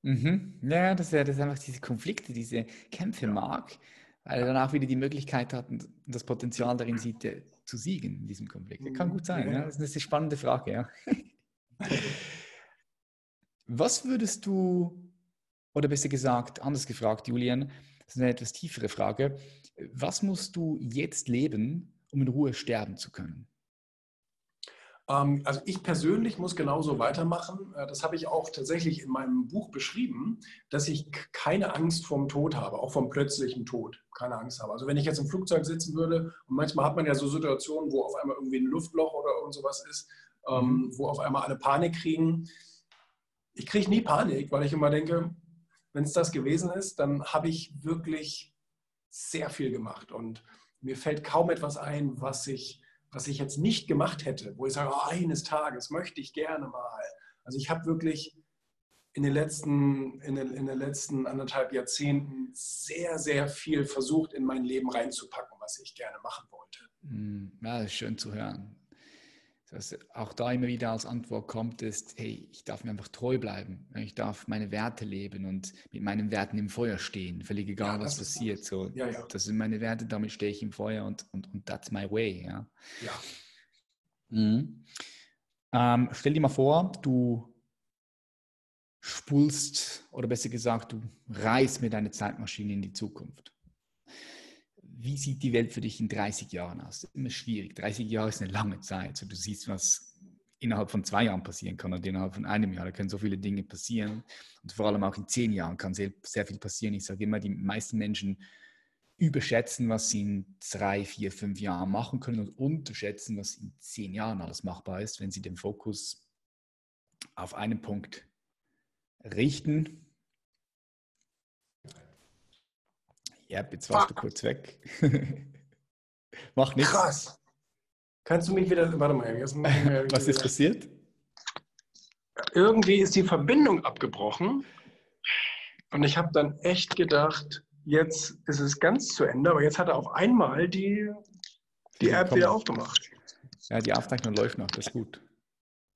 Mhm. Ja, dass er, dass einfach diese Konflikte, diese Kämpfe mag, weil er dann auch wieder die Möglichkeit hat und das Potenzial darin sieht, zu siegen in diesem Konflikt. Das kann gut sein. Ja. Das ist eine spannende Frage. Ja. [laughs] Was würdest du, oder besser gesagt, anders gefragt, Julian, das ist eine etwas tiefere Frage. Was musst du jetzt leben, um in Ruhe sterben zu können? Ähm, also ich persönlich muss genauso weitermachen. Äh, das habe ich auch tatsächlich in meinem Buch beschrieben, dass ich keine Angst vorm Tod habe, auch vom plötzlichen Tod. Keine Angst habe. Also wenn ich jetzt im Flugzeug sitzen würde und manchmal hat man ja so Situationen, wo auf einmal irgendwie ein Luftloch oder irgend sowas ist, ähm, mhm. wo auf einmal alle Panik kriegen. Ich kriege nie Panik, weil ich immer denke, wenn es das gewesen ist, dann habe ich wirklich sehr viel gemacht und mir fällt kaum etwas ein, was ich was ich jetzt nicht gemacht hätte, wo ich sage, oh, eines Tages möchte ich gerne mal. Also ich habe wirklich in den letzten, in den, in den letzten anderthalb Jahrzehnten sehr, sehr viel versucht, in mein Leben reinzupacken, was ich gerne machen wollte. Hm, ja, schön zu hören dass auch da immer wieder als Antwort kommt, ist, hey, ich darf mir einfach treu bleiben. Ich darf meine Werte leben und mit meinen Werten im Feuer stehen. Völlig egal, ja, was passiert. So, ja, ja. Das sind meine Werte, damit stehe ich im Feuer und, und, und that's my way. Ja. Mhm. Ähm, stell dir mal vor, du spulst oder besser gesagt, du reist mit deiner Zeitmaschine in die Zukunft wie sieht die Welt für dich in 30 Jahren aus? Das ist immer schwierig. 30 Jahre ist eine lange Zeit. Du siehst, was innerhalb von zwei Jahren passieren kann und innerhalb von einem Jahr. Da können so viele Dinge passieren. Und vor allem auch in zehn Jahren kann sehr, sehr viel passieren. Ich sage immer, die meisten Menschen überschätzen, was sie in drei, vier, fünf Jahren machen können und unterschätzen, was in zehn Jahren alles machbar ist, wenn sie den Fokus auf einen Punkt richten Ja, jetzt warst du kurz weg. [laughs] Mach nichts. Krass. Kannst du mich wieder. Warte mal, jetzt [laughs] Was ist passiert? Irgendwie ist die Verbindung abgebrochen. Und ich habe dann echt gedacht, jetzt ist es ganz zu Ende, aber jetzt hat er auf einmal die, die App wieder aufgemacht. Ja, die Aufzeichnung läuft noch, das ist gut.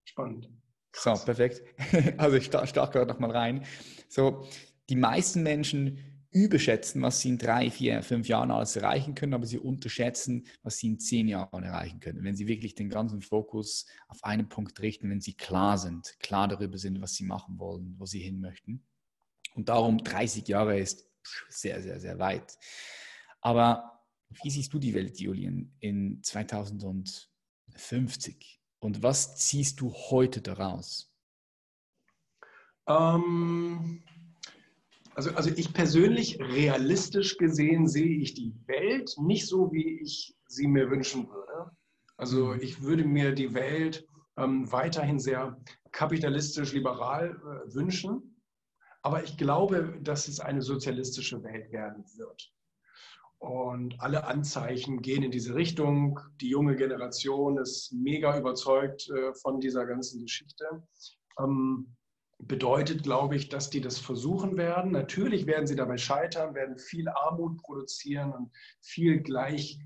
Spannend. So, perfekt. [laughs] Also ich starte gerade noch mal rein. So, die meisten Menschen überschätzen, was sie in drei, vier, fünf Jahren alles erreichen können, aber sie unterschätzen, was sie in zehn Jahren erreichen können. Wenn sie wirklich den ganzen Fokus auf einen Punkt richten, wenn sie klar sind, klar darüber sind, was sie machen wollen, wo sie hin möchten. Und darum 30 Jahre ist sehr, sehr, sehr weit. Aber wie siehst du die Welt, Julian, in 2050? Und was ziehst du heute daraus? Ähm, also, also ich persönlich, realistisch gesehen, sehe ich die Welt nicht so, wie ich sie mir wünschen würde. Also mhm. ich würde mir die Welt ähm, weiterhin sehr kapitalistisch-liberal äh, wünschen. Aber ich glaube, dass es eine sozialistische Welt werden wird. Und alle Anzeichen gehen in diese Richtung. Die junge Generation ist mega überzeugt äh, von dieser ganzen Geschichte. Ähm, bedeutet, glaube ich, dass die das versuchen werden. Natürlich werden sie dabei scheitern, werden viel Armut produzieren und viel Gleich,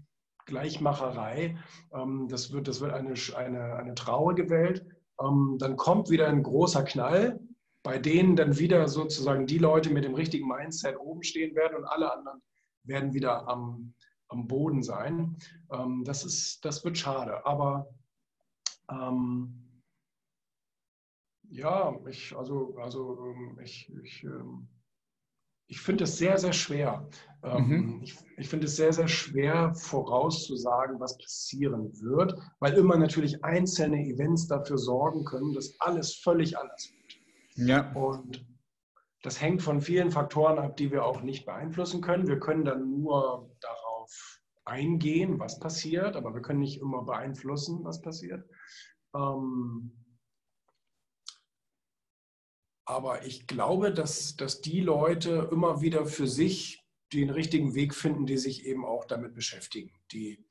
Gleichmacherei. Ähm, das wird, das wird eine, eine, eine traurige Welt. Ähm, dann kommt wieder ein großer Knall, bei denen dann wieder sozusagen die Leute mit dem richtigen Mindset oben stehen werden und alle anderen werden wieder am, am Boden sein. Ähm, das, ist, das wird schade. Aber ähm, ja, ich, also, also ähm, ich, ich, ähm, ich finde es sehr, sehr schwer. Ähm, mhm. Ich, ich finde es sehr, sehr schwer vorauszusagen, was passieren wird, weil immer natürlich einzelne Events dafür sorgen können, dass alles völlig anders wird. Ja. Und das hängt von vielen Faktoren ab, die wir auch nicht beeinflussen können. Wir können dann nur darauf eingehen, was passiert, aber wir können nicht immer beeinflussen, was passiert. Ähm, aber ich glaube, dass, dass die Leute immer wieder für sich den richtigen Weg finden, die sich eben auch damit beschäftigen, die,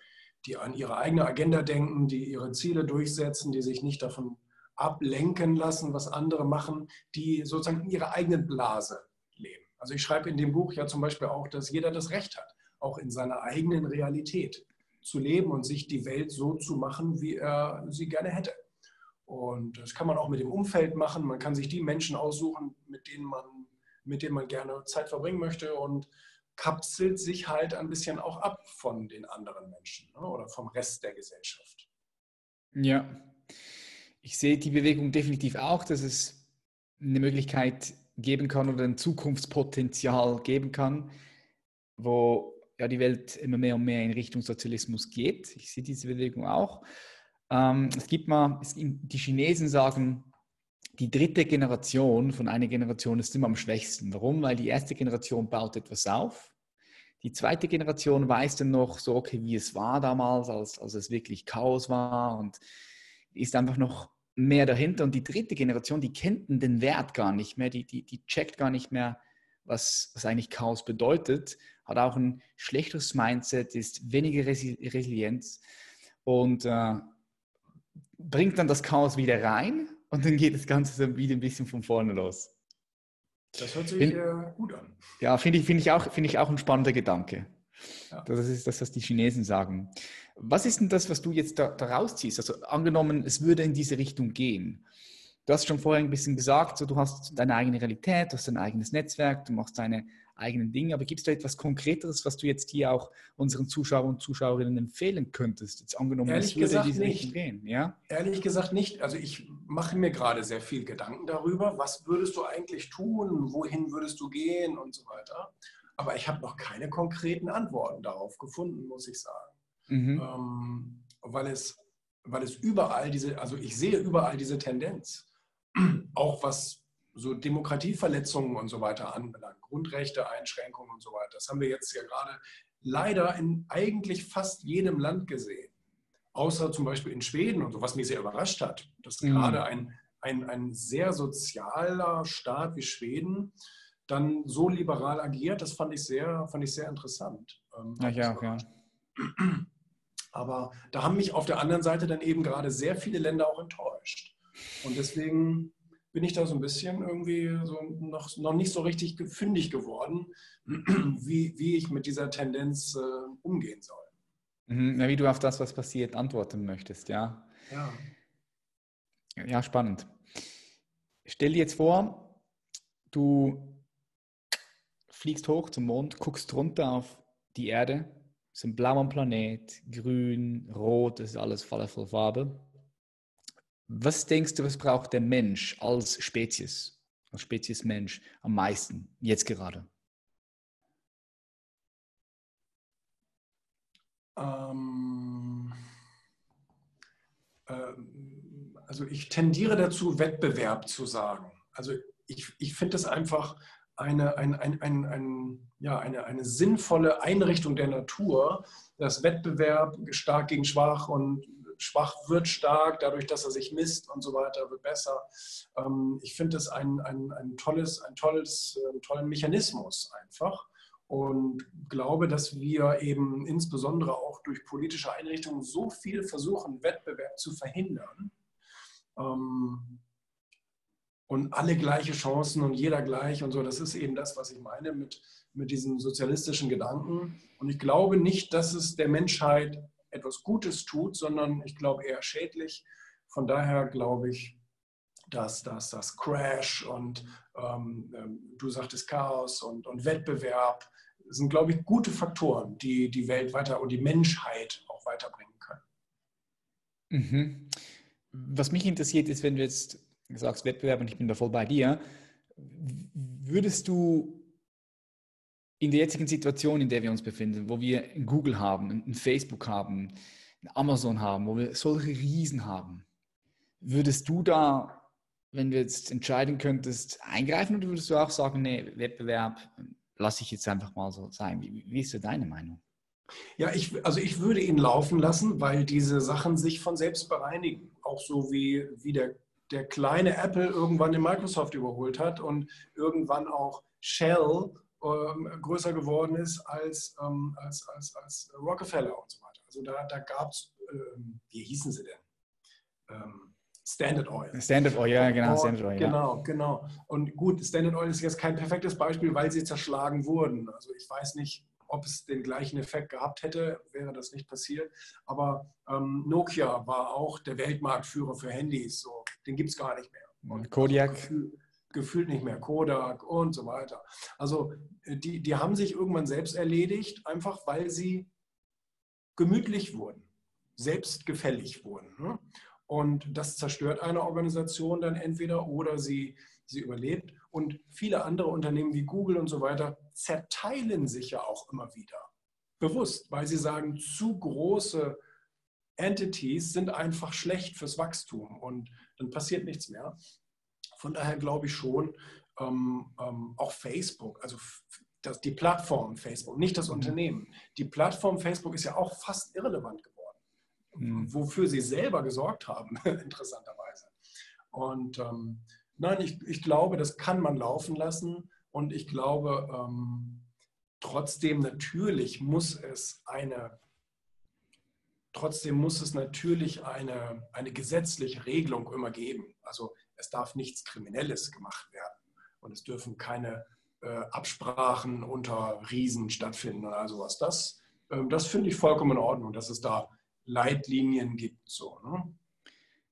die an ihre eigene Agenda denken, die ihre Ziele durchsetzen, die sich nicht davon ablenken lassen, was andere machen, die sozusagen in ihrer eigenen Blase leben. Also ich schreibe in dem Buch ja zum Beispiel auch, dass jeder das Recht hat, auch in seiner eigenen Realität zu leben und sich die Welt so zu machen, wie er sie gerne hätte. Und das kann man auch mit dem Umfeld machen. Man kann sich die Menschen aussuchen, mit denen man, mit denen man gerne Zeit verbringen möchte und kapselt sich halt ein bisschen auch ab von den anderen Menschen ne, oder vom Rest der Gesellschaft. Ja, ich sehe die Bewegung definitiv auch, dass es eine Möglichkeit geben kann oder ein Zukunftspotenzial geben kann, wo ja die Welt immer mehr und mehr in Richtung Sozialismus geht. Ich sehe diese Bewegung auch. Ähm, es gibt mal, es, die Chinesen sagen, die dritte Generation von einer Generation ist immer am schwächsten. Warum? Weil die erste Generation baut etwas auf. Die zweite Generation weiß dann noch so, okay, wie es war damals, als, als es wirklich Chaos war und ist einfach noch mehr dahinter. Und die dritte Generation, die kennt den Wert gar nicht mehr, die, die, die checkt gar nicht mehr, was, was eigentlich Chaos bedeutet, hat auch ein schlechteres Mindset, ist weniger Resi Resilienz und äh, bringt dann das Chaos wieder rein und dann geht das Ganze dann wieder ein bisschen von vorne los. Das hört sich find, äh, gut an. Ja, finde ich, find ich, auch, find ich auch ein spannender Gedanke. Ja. Das ist das, was die Chinesen sagen. Was ist denn das, was du jetzt da, da rausziehst? Also angenommen, es würde in diese Richtung gehen. Du hast schon vorher ein bisschen gesagt, so, du hast deine eigene Realität, du hast dein eigenes Netzwerk, du machst deine eigenen Dinge, aber gibt es da etwas Konkreteres, was du jetzt hier auch unseren Zuschauern und Zuschauerinnen empfehlen könntest? Jetzt angenommen, Ehrlich es würde diese nicht. Gehen. Ja? Ehrlich gesagt nicht. Also ich mache mir gerade sehr viel Gedanken darüber, was würdest du eigentlich tun, wohin würdest du gehen und so weiter. Aber ich habe noch keine konkreten Antworten darauf gefunden, muss ich sagen. Mhm. Ähm, weil, es, weil es überall diese, also ich sehe überall diese Tendenz. [clears throat] Auch was so Demokratieverletzungen und so weiter anbelangt, Grundrechte, Einschränkungen und so weiter. Das haben wir jetzt ja gerade leider in eigentlich fast jedem Land gesehen. Außer zum Beispiel in Schweden und so, was mich sehr überrascht hat, dass mhm. gerade ein, ein, ein sehr sozialer Staat wie Schweden dann so liberal agiert, das fand ich sehr, fand ich sehr interessant. Ähm, ja, ja, ja. [clears throat] Aber da haben mich auf der anderen Seite dann eben gerade sehr viele Länder auch enttäuscht. Und deswegen bin ich da so ein bisschen irgendwie so noch, noch nicht so richtig fündig geworden, [clears throat] wie, wie ich mit dieser Tendenz äh, umgehen soll. Mhm, wie du auf das, was passiert, antworten möchtest, ja. Ja, ja spannend. Stell dir jetzt vor, du fliegst hoch zum Mond, guckst runter auf die Erde, es ist ein blauer Planet, grün, rot, das ist alles voller Farbe. Was denkst du, was braucht der Mensch als Spezies, als Spezies Mensch am meisten, jetzt gerade? Ähm, äh, also ich tendiere dazu, Wettbewerb zu sagen. Also ich, ich finde es einfach eine, ein, ein, ein, ein, ja, eine, eine sinnvolle Einrichtung der Natur, dass Wettbewerb stark gegen schwach und schwach wird stark, dadurch, dass er sich misst und so weiter, wird besser. Ähm, ich finde es ein, ein, ein tolles, ein tolles, einen tollen Mechanismus einfach und glaube, dass wir eben insbesondere auch durch politische Einrichtungen so viel versuchen, Wettbewerb zu verhindern. Ähm, und alle gleiche Chancen und jeder gleich und so. Das ist eben das, was ich meine mit, mit diesem sozialistischen Gedanken. Und ich glaube nicht, dass es der Menschheit etwas Gutes tut, sondern ich glaube eher schädlich. Von daher glaube ich, dass, dass das Crash und ähm, ähm, du sagtest Chaos und, und Wettbewerb sind, glaube ich, gute Faktoren, die die Welt weiter und die Menschheit auch weiterbringen können. Mhm. Was mich interessiert ist, wenn du jetzt sagst Wettbewerb und ich bin da voll bei dir, würdest du in der jetzigen Situation, in der wir uns befinden, wo wir Google haben, ein Facebook haben, ein Amazon haben, wo wir solche Riesen haben, würdest du da, wenn du jetzt entscheiden könntest, eingreifen oder würdest du auch sagen, nee, Wettbewerb lasse ich jetzt einfach mal so sein? Wie, wie ist so deine Meinung? Ja, ich, also ich würde ihn laufen lassen, weil diese Sachen sich von selbst bereinigen. Auch so wie, wie der, der kleine Apple irgendwann den Microsoft überholt hat und irgendwann auch Shell größer geworden ist als, ähm, als, als, als Rockefeller und so weiter. Also da, da gab es, ähm, wie hießen sie denn? Ähm, Standard Oil. Standard Oil, ja, genau. Standard Oil, genau, ja. genau. Und gut, Standard Oil ist jetzt kein perfektes Beispiel, weil sie zerschlagen wurden. Also ich weiß nicht, ob es den gleichen Effekt gehabt hätte, wäre das nicht passiert. Aber ähm, Nokia war auch der Weltmarktführer für Handys. So, den gibt es gar nicht mehr. Und Kodiak. Gefühl, gefühlt nicht mehr. Kodak und so weiter. Also die, die haben sich irgendwann selbst erledigt, einfach weil sie gemütlich wurden, selbstgefällig wurden. Ne? Und das zerstört eine Organisation dann entweder oder sie, sie überlebt. Und viele andere Unternehmen wie Google und so weiter zerteilen sich ja auch immer wieder. Bewusst, weil sie sagen, zu große Entities sind einfach schlecht fürs Wachstum und dann passiert nichts mehr. Von daher glaube ich schon, ähm, ähm, auch Facebook, also das, die Plattform Facebook, nicht das mhm. Unternehmen. Die Plattform Facebook ist ja auch fast irrelevant geworden mhm. wofür sie selber gesorgt haben, [laughs] interessanterweise. Und ähm, nein, ich, ich glaube, das kann man laufen lassen. Und ich glaube, ähm, trotzdem natürlich muss es eine, trotzdem muss es natürlich eine, eine gesetzliche Regelung immer geben. Also es darf nichts Kriminelles gemacht werden. Und es dürfen keine äh, Absprachen unter Riesen stattfinden oder sowas. Das, äh, das finde ich vollkommen in Ordnung, dass es da Leitlinien gibt. So, ne?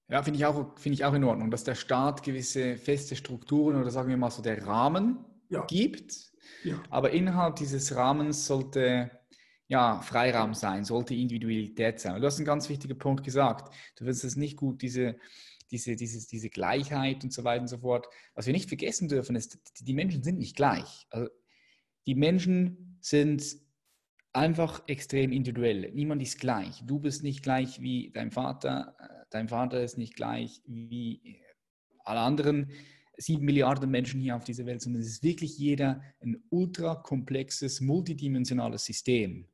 Ja, finde ich, auch, find ich auch in Ordnung, dass der Staat gewisse feste Strukturen oder sagen wir mal so der Rahmen ja. gibt. Ja. Aber innerhalb dieses Rahmens sollte ja, Freiraum sein, sollte Individualität sein. du hast einen ganz wichtigen Punkt gesagt. Du wirst es nicht gut, diese, diese, diese, diese Gleichheit und so weiter und so fort. Was wir nicht vergessen dürfen, ist, die Menschen sind nicht gleich. Also die Menschen sind einfach extrem individuell. Niemand ist gleich. Du bist nicht gleich wie dein Vater, äh, dein Vater ist nicht gleich wie alle anderen sieben Milliarden Menschen hier auf dieser Welt, sondern es ist wirklich jeder ein ultra komplexes, multidimensionales System.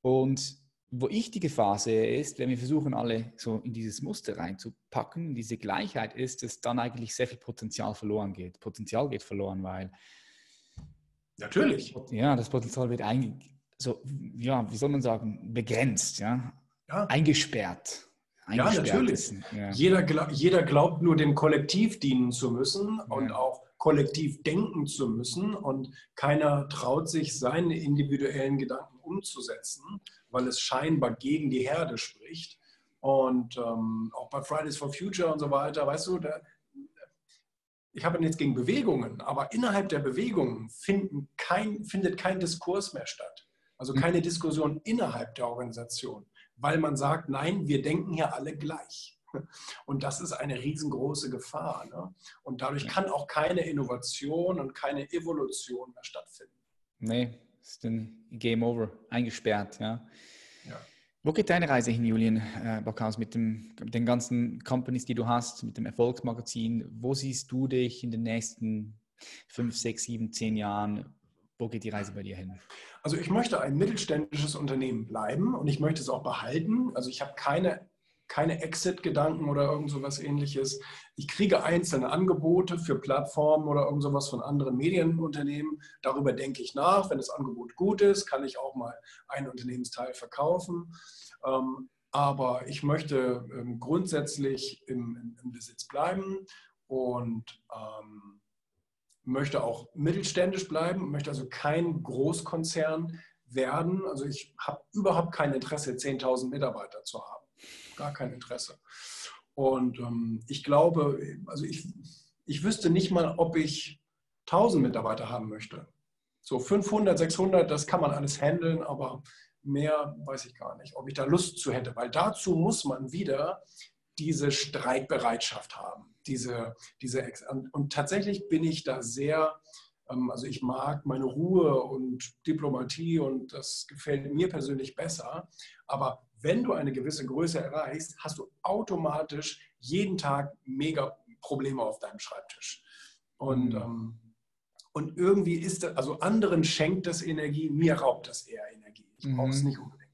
Und wo ich die Gefahr sehe, ist, wenn wir versuchen, alle so in dieses Muster reinzupacken, in diese Gleichheit, ist, dass dann eigentlich sehr viel Potenzial verloren geht. Potenzial geht verloren, weil. Natürlich. Ja, das Potenzial wird eigentlich so, ja, wie soll man sagen, begrenzt, ja, ja. eingesperrt. Ja, natürlich. Ja. Jeder, jeder glaubt nur dem Kollektiv dienen zu müssen ja. und auch kollektiv denken zu müssen und keiner traut sich, seine individuellen Gedanken umzusetzen, weil es scheinbar gegen die Herde spricht. Und ähm, auch bei Fridays for Future und so weiter, weißt du, da, ich habe nichts gegen Bewegungen, aber innerhalb der Bewegungen kein, findet kein Diskurs mehr statt. Also hm. keine Diskussion innerhalb der Organisation, weil man sagt, nein, wir denken hier alle gleich. [laughs] Und das ist eine riesengroße Gefahr. Ne? Und dadurch kann auch keine Innovation und keine Evolution mehr stattfinden. Nee, ist ein Game Over, eingesperrt. Ja. ja. Wo geht deine Reise hin, Julian äh, Backhaus, mit, dem, mit den ganzen Companies, die du hast, mit dem Erfolgsmagazin? Wo siehst du dich in den nächsten fünf, sechs, sieben, zehn Jahren? Wo geht die Reise bei dir hin? Also ich möchte ein mittelständisches Unternehmen bleiben und ich möchte es auch behalten. Also ich habe keine, keine Exit-Gedanken oder irgend sowas ähnliches. Ich kriege einzelne Angebote für Plattformen oder irgend sowas von anderen Medienunternehmen. Darüber denke ich nach. Wenn das Angebot gut ist, kann ich auch mal einen Unternehmensteil verkaufen. Ähm, aber ich möchte ähm, grundsätzlich im, im, Besitz bleiben und ähm, möchte auch mittelständisch bleiben, möchte also kein Großkonzern werden. Also ich habe überhaupt kein Interesse, 10.000 Mitarbeiter zu haben. Gar kein Interesse. Und ähm, ich glaube, also ich, ich wüsste nicht mal, ob ich 1000 Mitarbeiter haben möchte. So 500, 600, das kann man alles handeln, aber mehr weiß ich gar nicht, ob ich da Lust zu hätte, weil dazu muss man wieder diese Streitbereitschaft haben diese, diese und tatsächlich bin ich da sehr, ähm, also ich mag meine Ruhe und Diplomatie und das gefällt mir persönlich besser. Aber wenn du eine gewisse Größe erreichst, hast du automatisch jeden Tag mega Probleme auf deinem Schreibtisch. Und, mhm. ähm, Und irgendwie ist das, also anderen schenkt das Energie, mir raubt das eher Energie. Ich mhm. brauche es nicht unbedingt.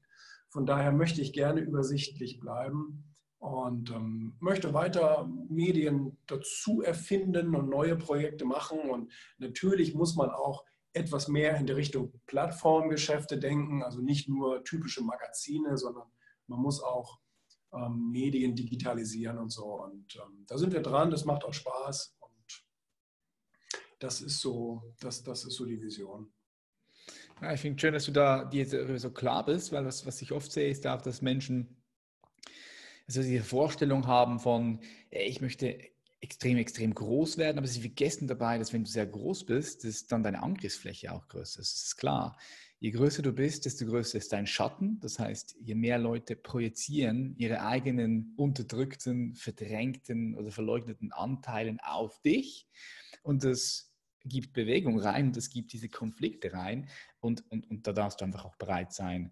Von daher möchte ich gerne übersichtlich bleiben und ähm, möchte weiter Medien dazu erfinden und neue Projekte machen. Und natürlich muss man auch etwas mehr in die Richtung Plattformgeschäfte denken, also nicht nur typische Magazine, sondern man muss auch ähm, Medien digitalisieren und so. Und ähm, da sind wir dran, das macht auch Spaß. Und das ist so, das, das ist so die Vision. Ja, ich finde es schön, dass du da dir so klar bist, weil was, was ich oft sehe, ist auch, dass Menschen also diese Vorstellung haben von, ich möchte extrem, extrem groß werden, aber sie vergessen dabei, dass wenn du sehr groß bist, ist dann deine Angriffsfläche auch größer. Das ist klar. Je größer du bist, desto größer ist dein Schatten. Das heißt, je mehr Leute projizieren ihre eigenen unterdrückten, verdrängten oder verleugneten Anteilen auf dich und das gibt Bewegung rein und das gibt diese Konflikte rein und, und, und da darfst du einfach auch bereit sein,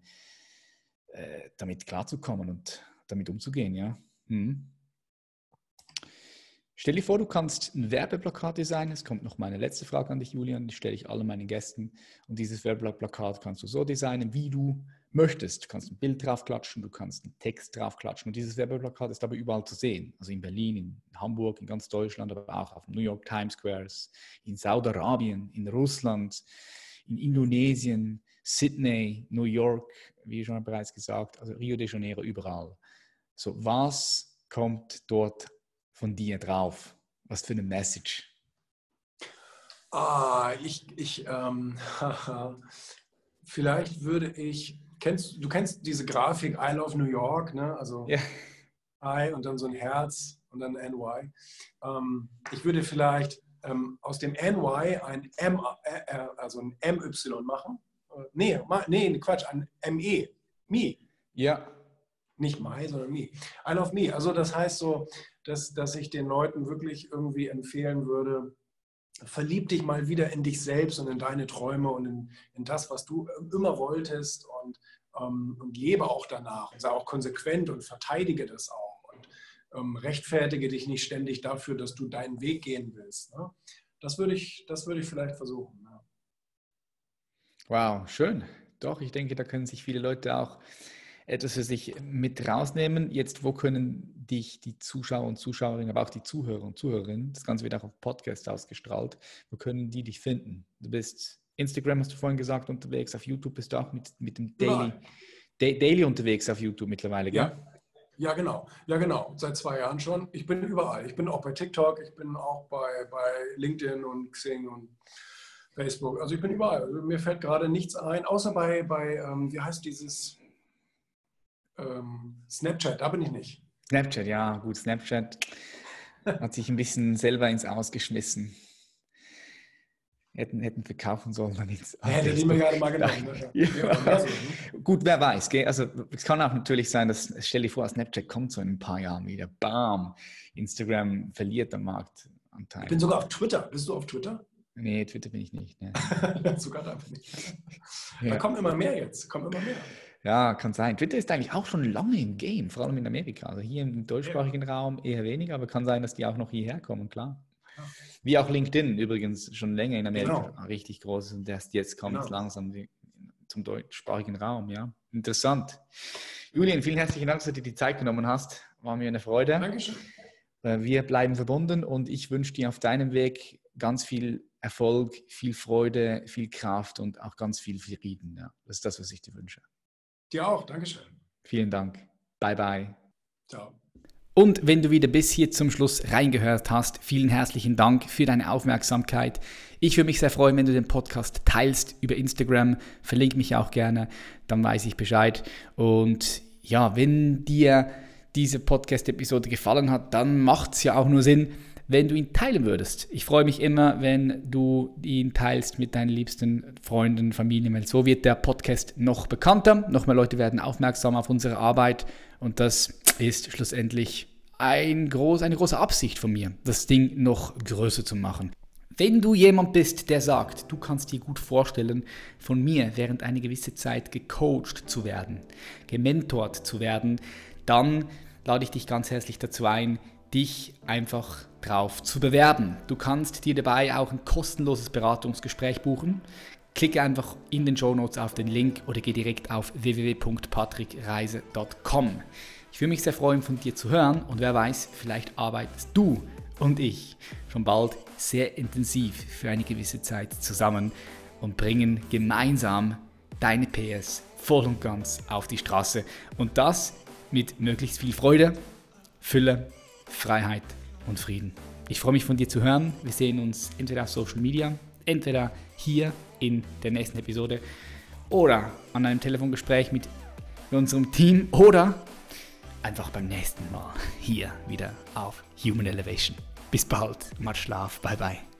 äh, damit klarzukommen und damit umzugehen, ja. Mhm. Stell dir vor, du kannst ein Werbeplakat designen. Es kommt noch meine letzte Frage an dich, Julian. Die stelle ich allen meinen Gästen. Und dieses Werbeplakat kannst du so designen, wie du möchtest. Du kannst ein Bild draufklatschen, du kannst einen Text draufklatschen. Und dieses Werbeplakat ist aber überall zu sehen. Also in Berlin, in Hamburg, in ganz Deutschland, aber auch auf New York Times Squares, in Saudi-Arabien, in Russland, in Indonesien, Sydney, New York, wie schon bereits gesagt, also Rio de Janeiro, überall. So, was kommt dort von dir drauf? Was für eine Message? Ah, ich, ich ähm, [laughs] vielleicht würde ich, kennst, du kennst diese Grafik I Love New York, ne? Also ja. I und dann so ein Herz und dann NY. Ähm, ich würde vielleicht ähm, aus dem NY ein M, äh, äh also ein MY machen. Äh, nee, nee, Quatsch, ein ME. Me. Ja. Nicht My, sondern Me. I love me. Also das heißt so, dass, dass ich den Leuten wirklich irgendwie empfehlen würde, verlieb dich mal wieder in dich selbst und in deine Träume und in, in das, was du immer wolltest und, ähm, und lebe auch danach und sei auch konsequent und verteidige das auch und ähm, rechtfertige dich nicht ständig dafür, dass du deinen Weg gehen willst. Ne? Das würde ich, das ich vielleicht versuchen. Ja. Wow, schön. Doch, ich denke, da können sich viele Leute auch etwas für sich mit rausnehmen. Jetzt, wo können dich die Zuschauer und Zuschauerinnen, aber auch die Zuhörer und Zuhörerinnen, das Ganze wird auch auf Podcast ausgestrahlt, wo können die dich finden? Du bist Instagram, hast du vorhin gesagt, unterwegs, auf YouTube bist du auch mit, mit dem Daily, ja. Daily unterwegs auf YouTube mittlerweile, gell? Ja. Ja, genau. Ja, genau. Seit zwei Jahren schon. Ich bin überall. Ich bin auch bei TikTok, ich bin auch bei, bei LinkedIn und Xing und Facebook. Also ich bin überall. Mir fällt gerade nichts ein, außer bei, bei ähm, wie heißt dieses ähm, Snapchat, da bin ich nicht. Snapchat, ja, gut, Snapchat hat sich ein bisschen selber ins Ausgeschmissen. Hätten, hätten verkaufen sollen dann ja, Hätte ich mir gerade mal gedacht. Ja. Ja. Gut, wer weiß. Gell? Also es kann auch natürlich sein, dass, stell dir vor, Snapchat kommt so in ein paar Jahren wieder. Bam! Instagram verliert am Marktanteil. Ich bin sogar auf Twitter. Bist du auf Twitter? Nee, Twitter bin ich nicht. Ne. [laughs] sogar da bin ich. Da kommen immer mehr jetzt. Kommen immer mehr. Ja, kann sein. Twitter ist eigentlich auch schon lange im Game, vor allem in Amerika. Also hier im deutschsprachigen ja. Raum eher weniger, aber kann sein, dass die auch noch hierher kommen, klar. Ja. Wie auch LinkedIn übrigens schon länger in Amerika genau. richtig groß ist und erst jetzt kommt es genau. langsam zum deutschsprachigen Raum. Ja, interessant. Julian, vielen herzlichen Dank, dass du dir die Zeit genommen hast. War mir eine Freude. Dankeschön. Äh, wir bleiben verbunden und ich wünsche dir auf deinem Weg ganz viel Erfolg, viel Freude, viel Kraft und auch ganz viel Frieden. Ja, das ist das, was ich dir wünsche. Dir auch, Dankeschön. Vielen Dank. Bye, bye. Ciao. Und wenn du wieder bis hier zum Schluss reingehört hast, vielen herzlichen Dank für deine Aufmerksamkeit. Ich würde mich sehr freuen, wenn du den Podcast teilst über Instagram. Verlink mich auch gerne, dann weiß ich Bescheid. Und ja, wenn dir diese Podcast-Episode gefallen hat, dann macht es ja auch nur Sinn, wenn du ihn teilen würdest. Ich freue mich immer, wenn du ihn teilst mit deinen liebsten Freunden, Familien, weil so wird der Podcast noch bekannter, noch mehr Leute werden aufmerksam auf unsere Arbeit und das ist schlussendlich ein groß, eine große Absicht von mir, das Ding noch größer zu machen. Wenn du jemand bist, der sagt, du kannst dir gut vorstellen, von mir während eine gewisse Zeit gecoacht zu werden, gementort zu werden, dann lade ich dich ganz herzlich dazu ein, dich einfach drauf zu bewerben. Du kannst dir dabei auch ein kostenloses Beratungsgespräch buchen. Klicke einfach in den Show Notes auf den Link oder geh direkt auf www.patrickreise.com. Ich würde mich sehr freuen, von dir zu hören und wer weiß, vielleicht arbeitest du und ich schon bald sehr intensiv für eine gewisse Zeit zusammen und bringen gemeinsam deine PS voll und ganz auf die Straße. Und das mit möglichst viel Freude, Fülle, Freiheit und Frieden. Ich freue mich von dir zu hören. Wir sehen uns entweder auf Social Media, entweder hier in der nächsten Episode oder an einem Telefongespräch mit unserem Team oder einfach beim nächsten Mal hier wieder auf Human Elevation. Bis bald, much love, bye bye.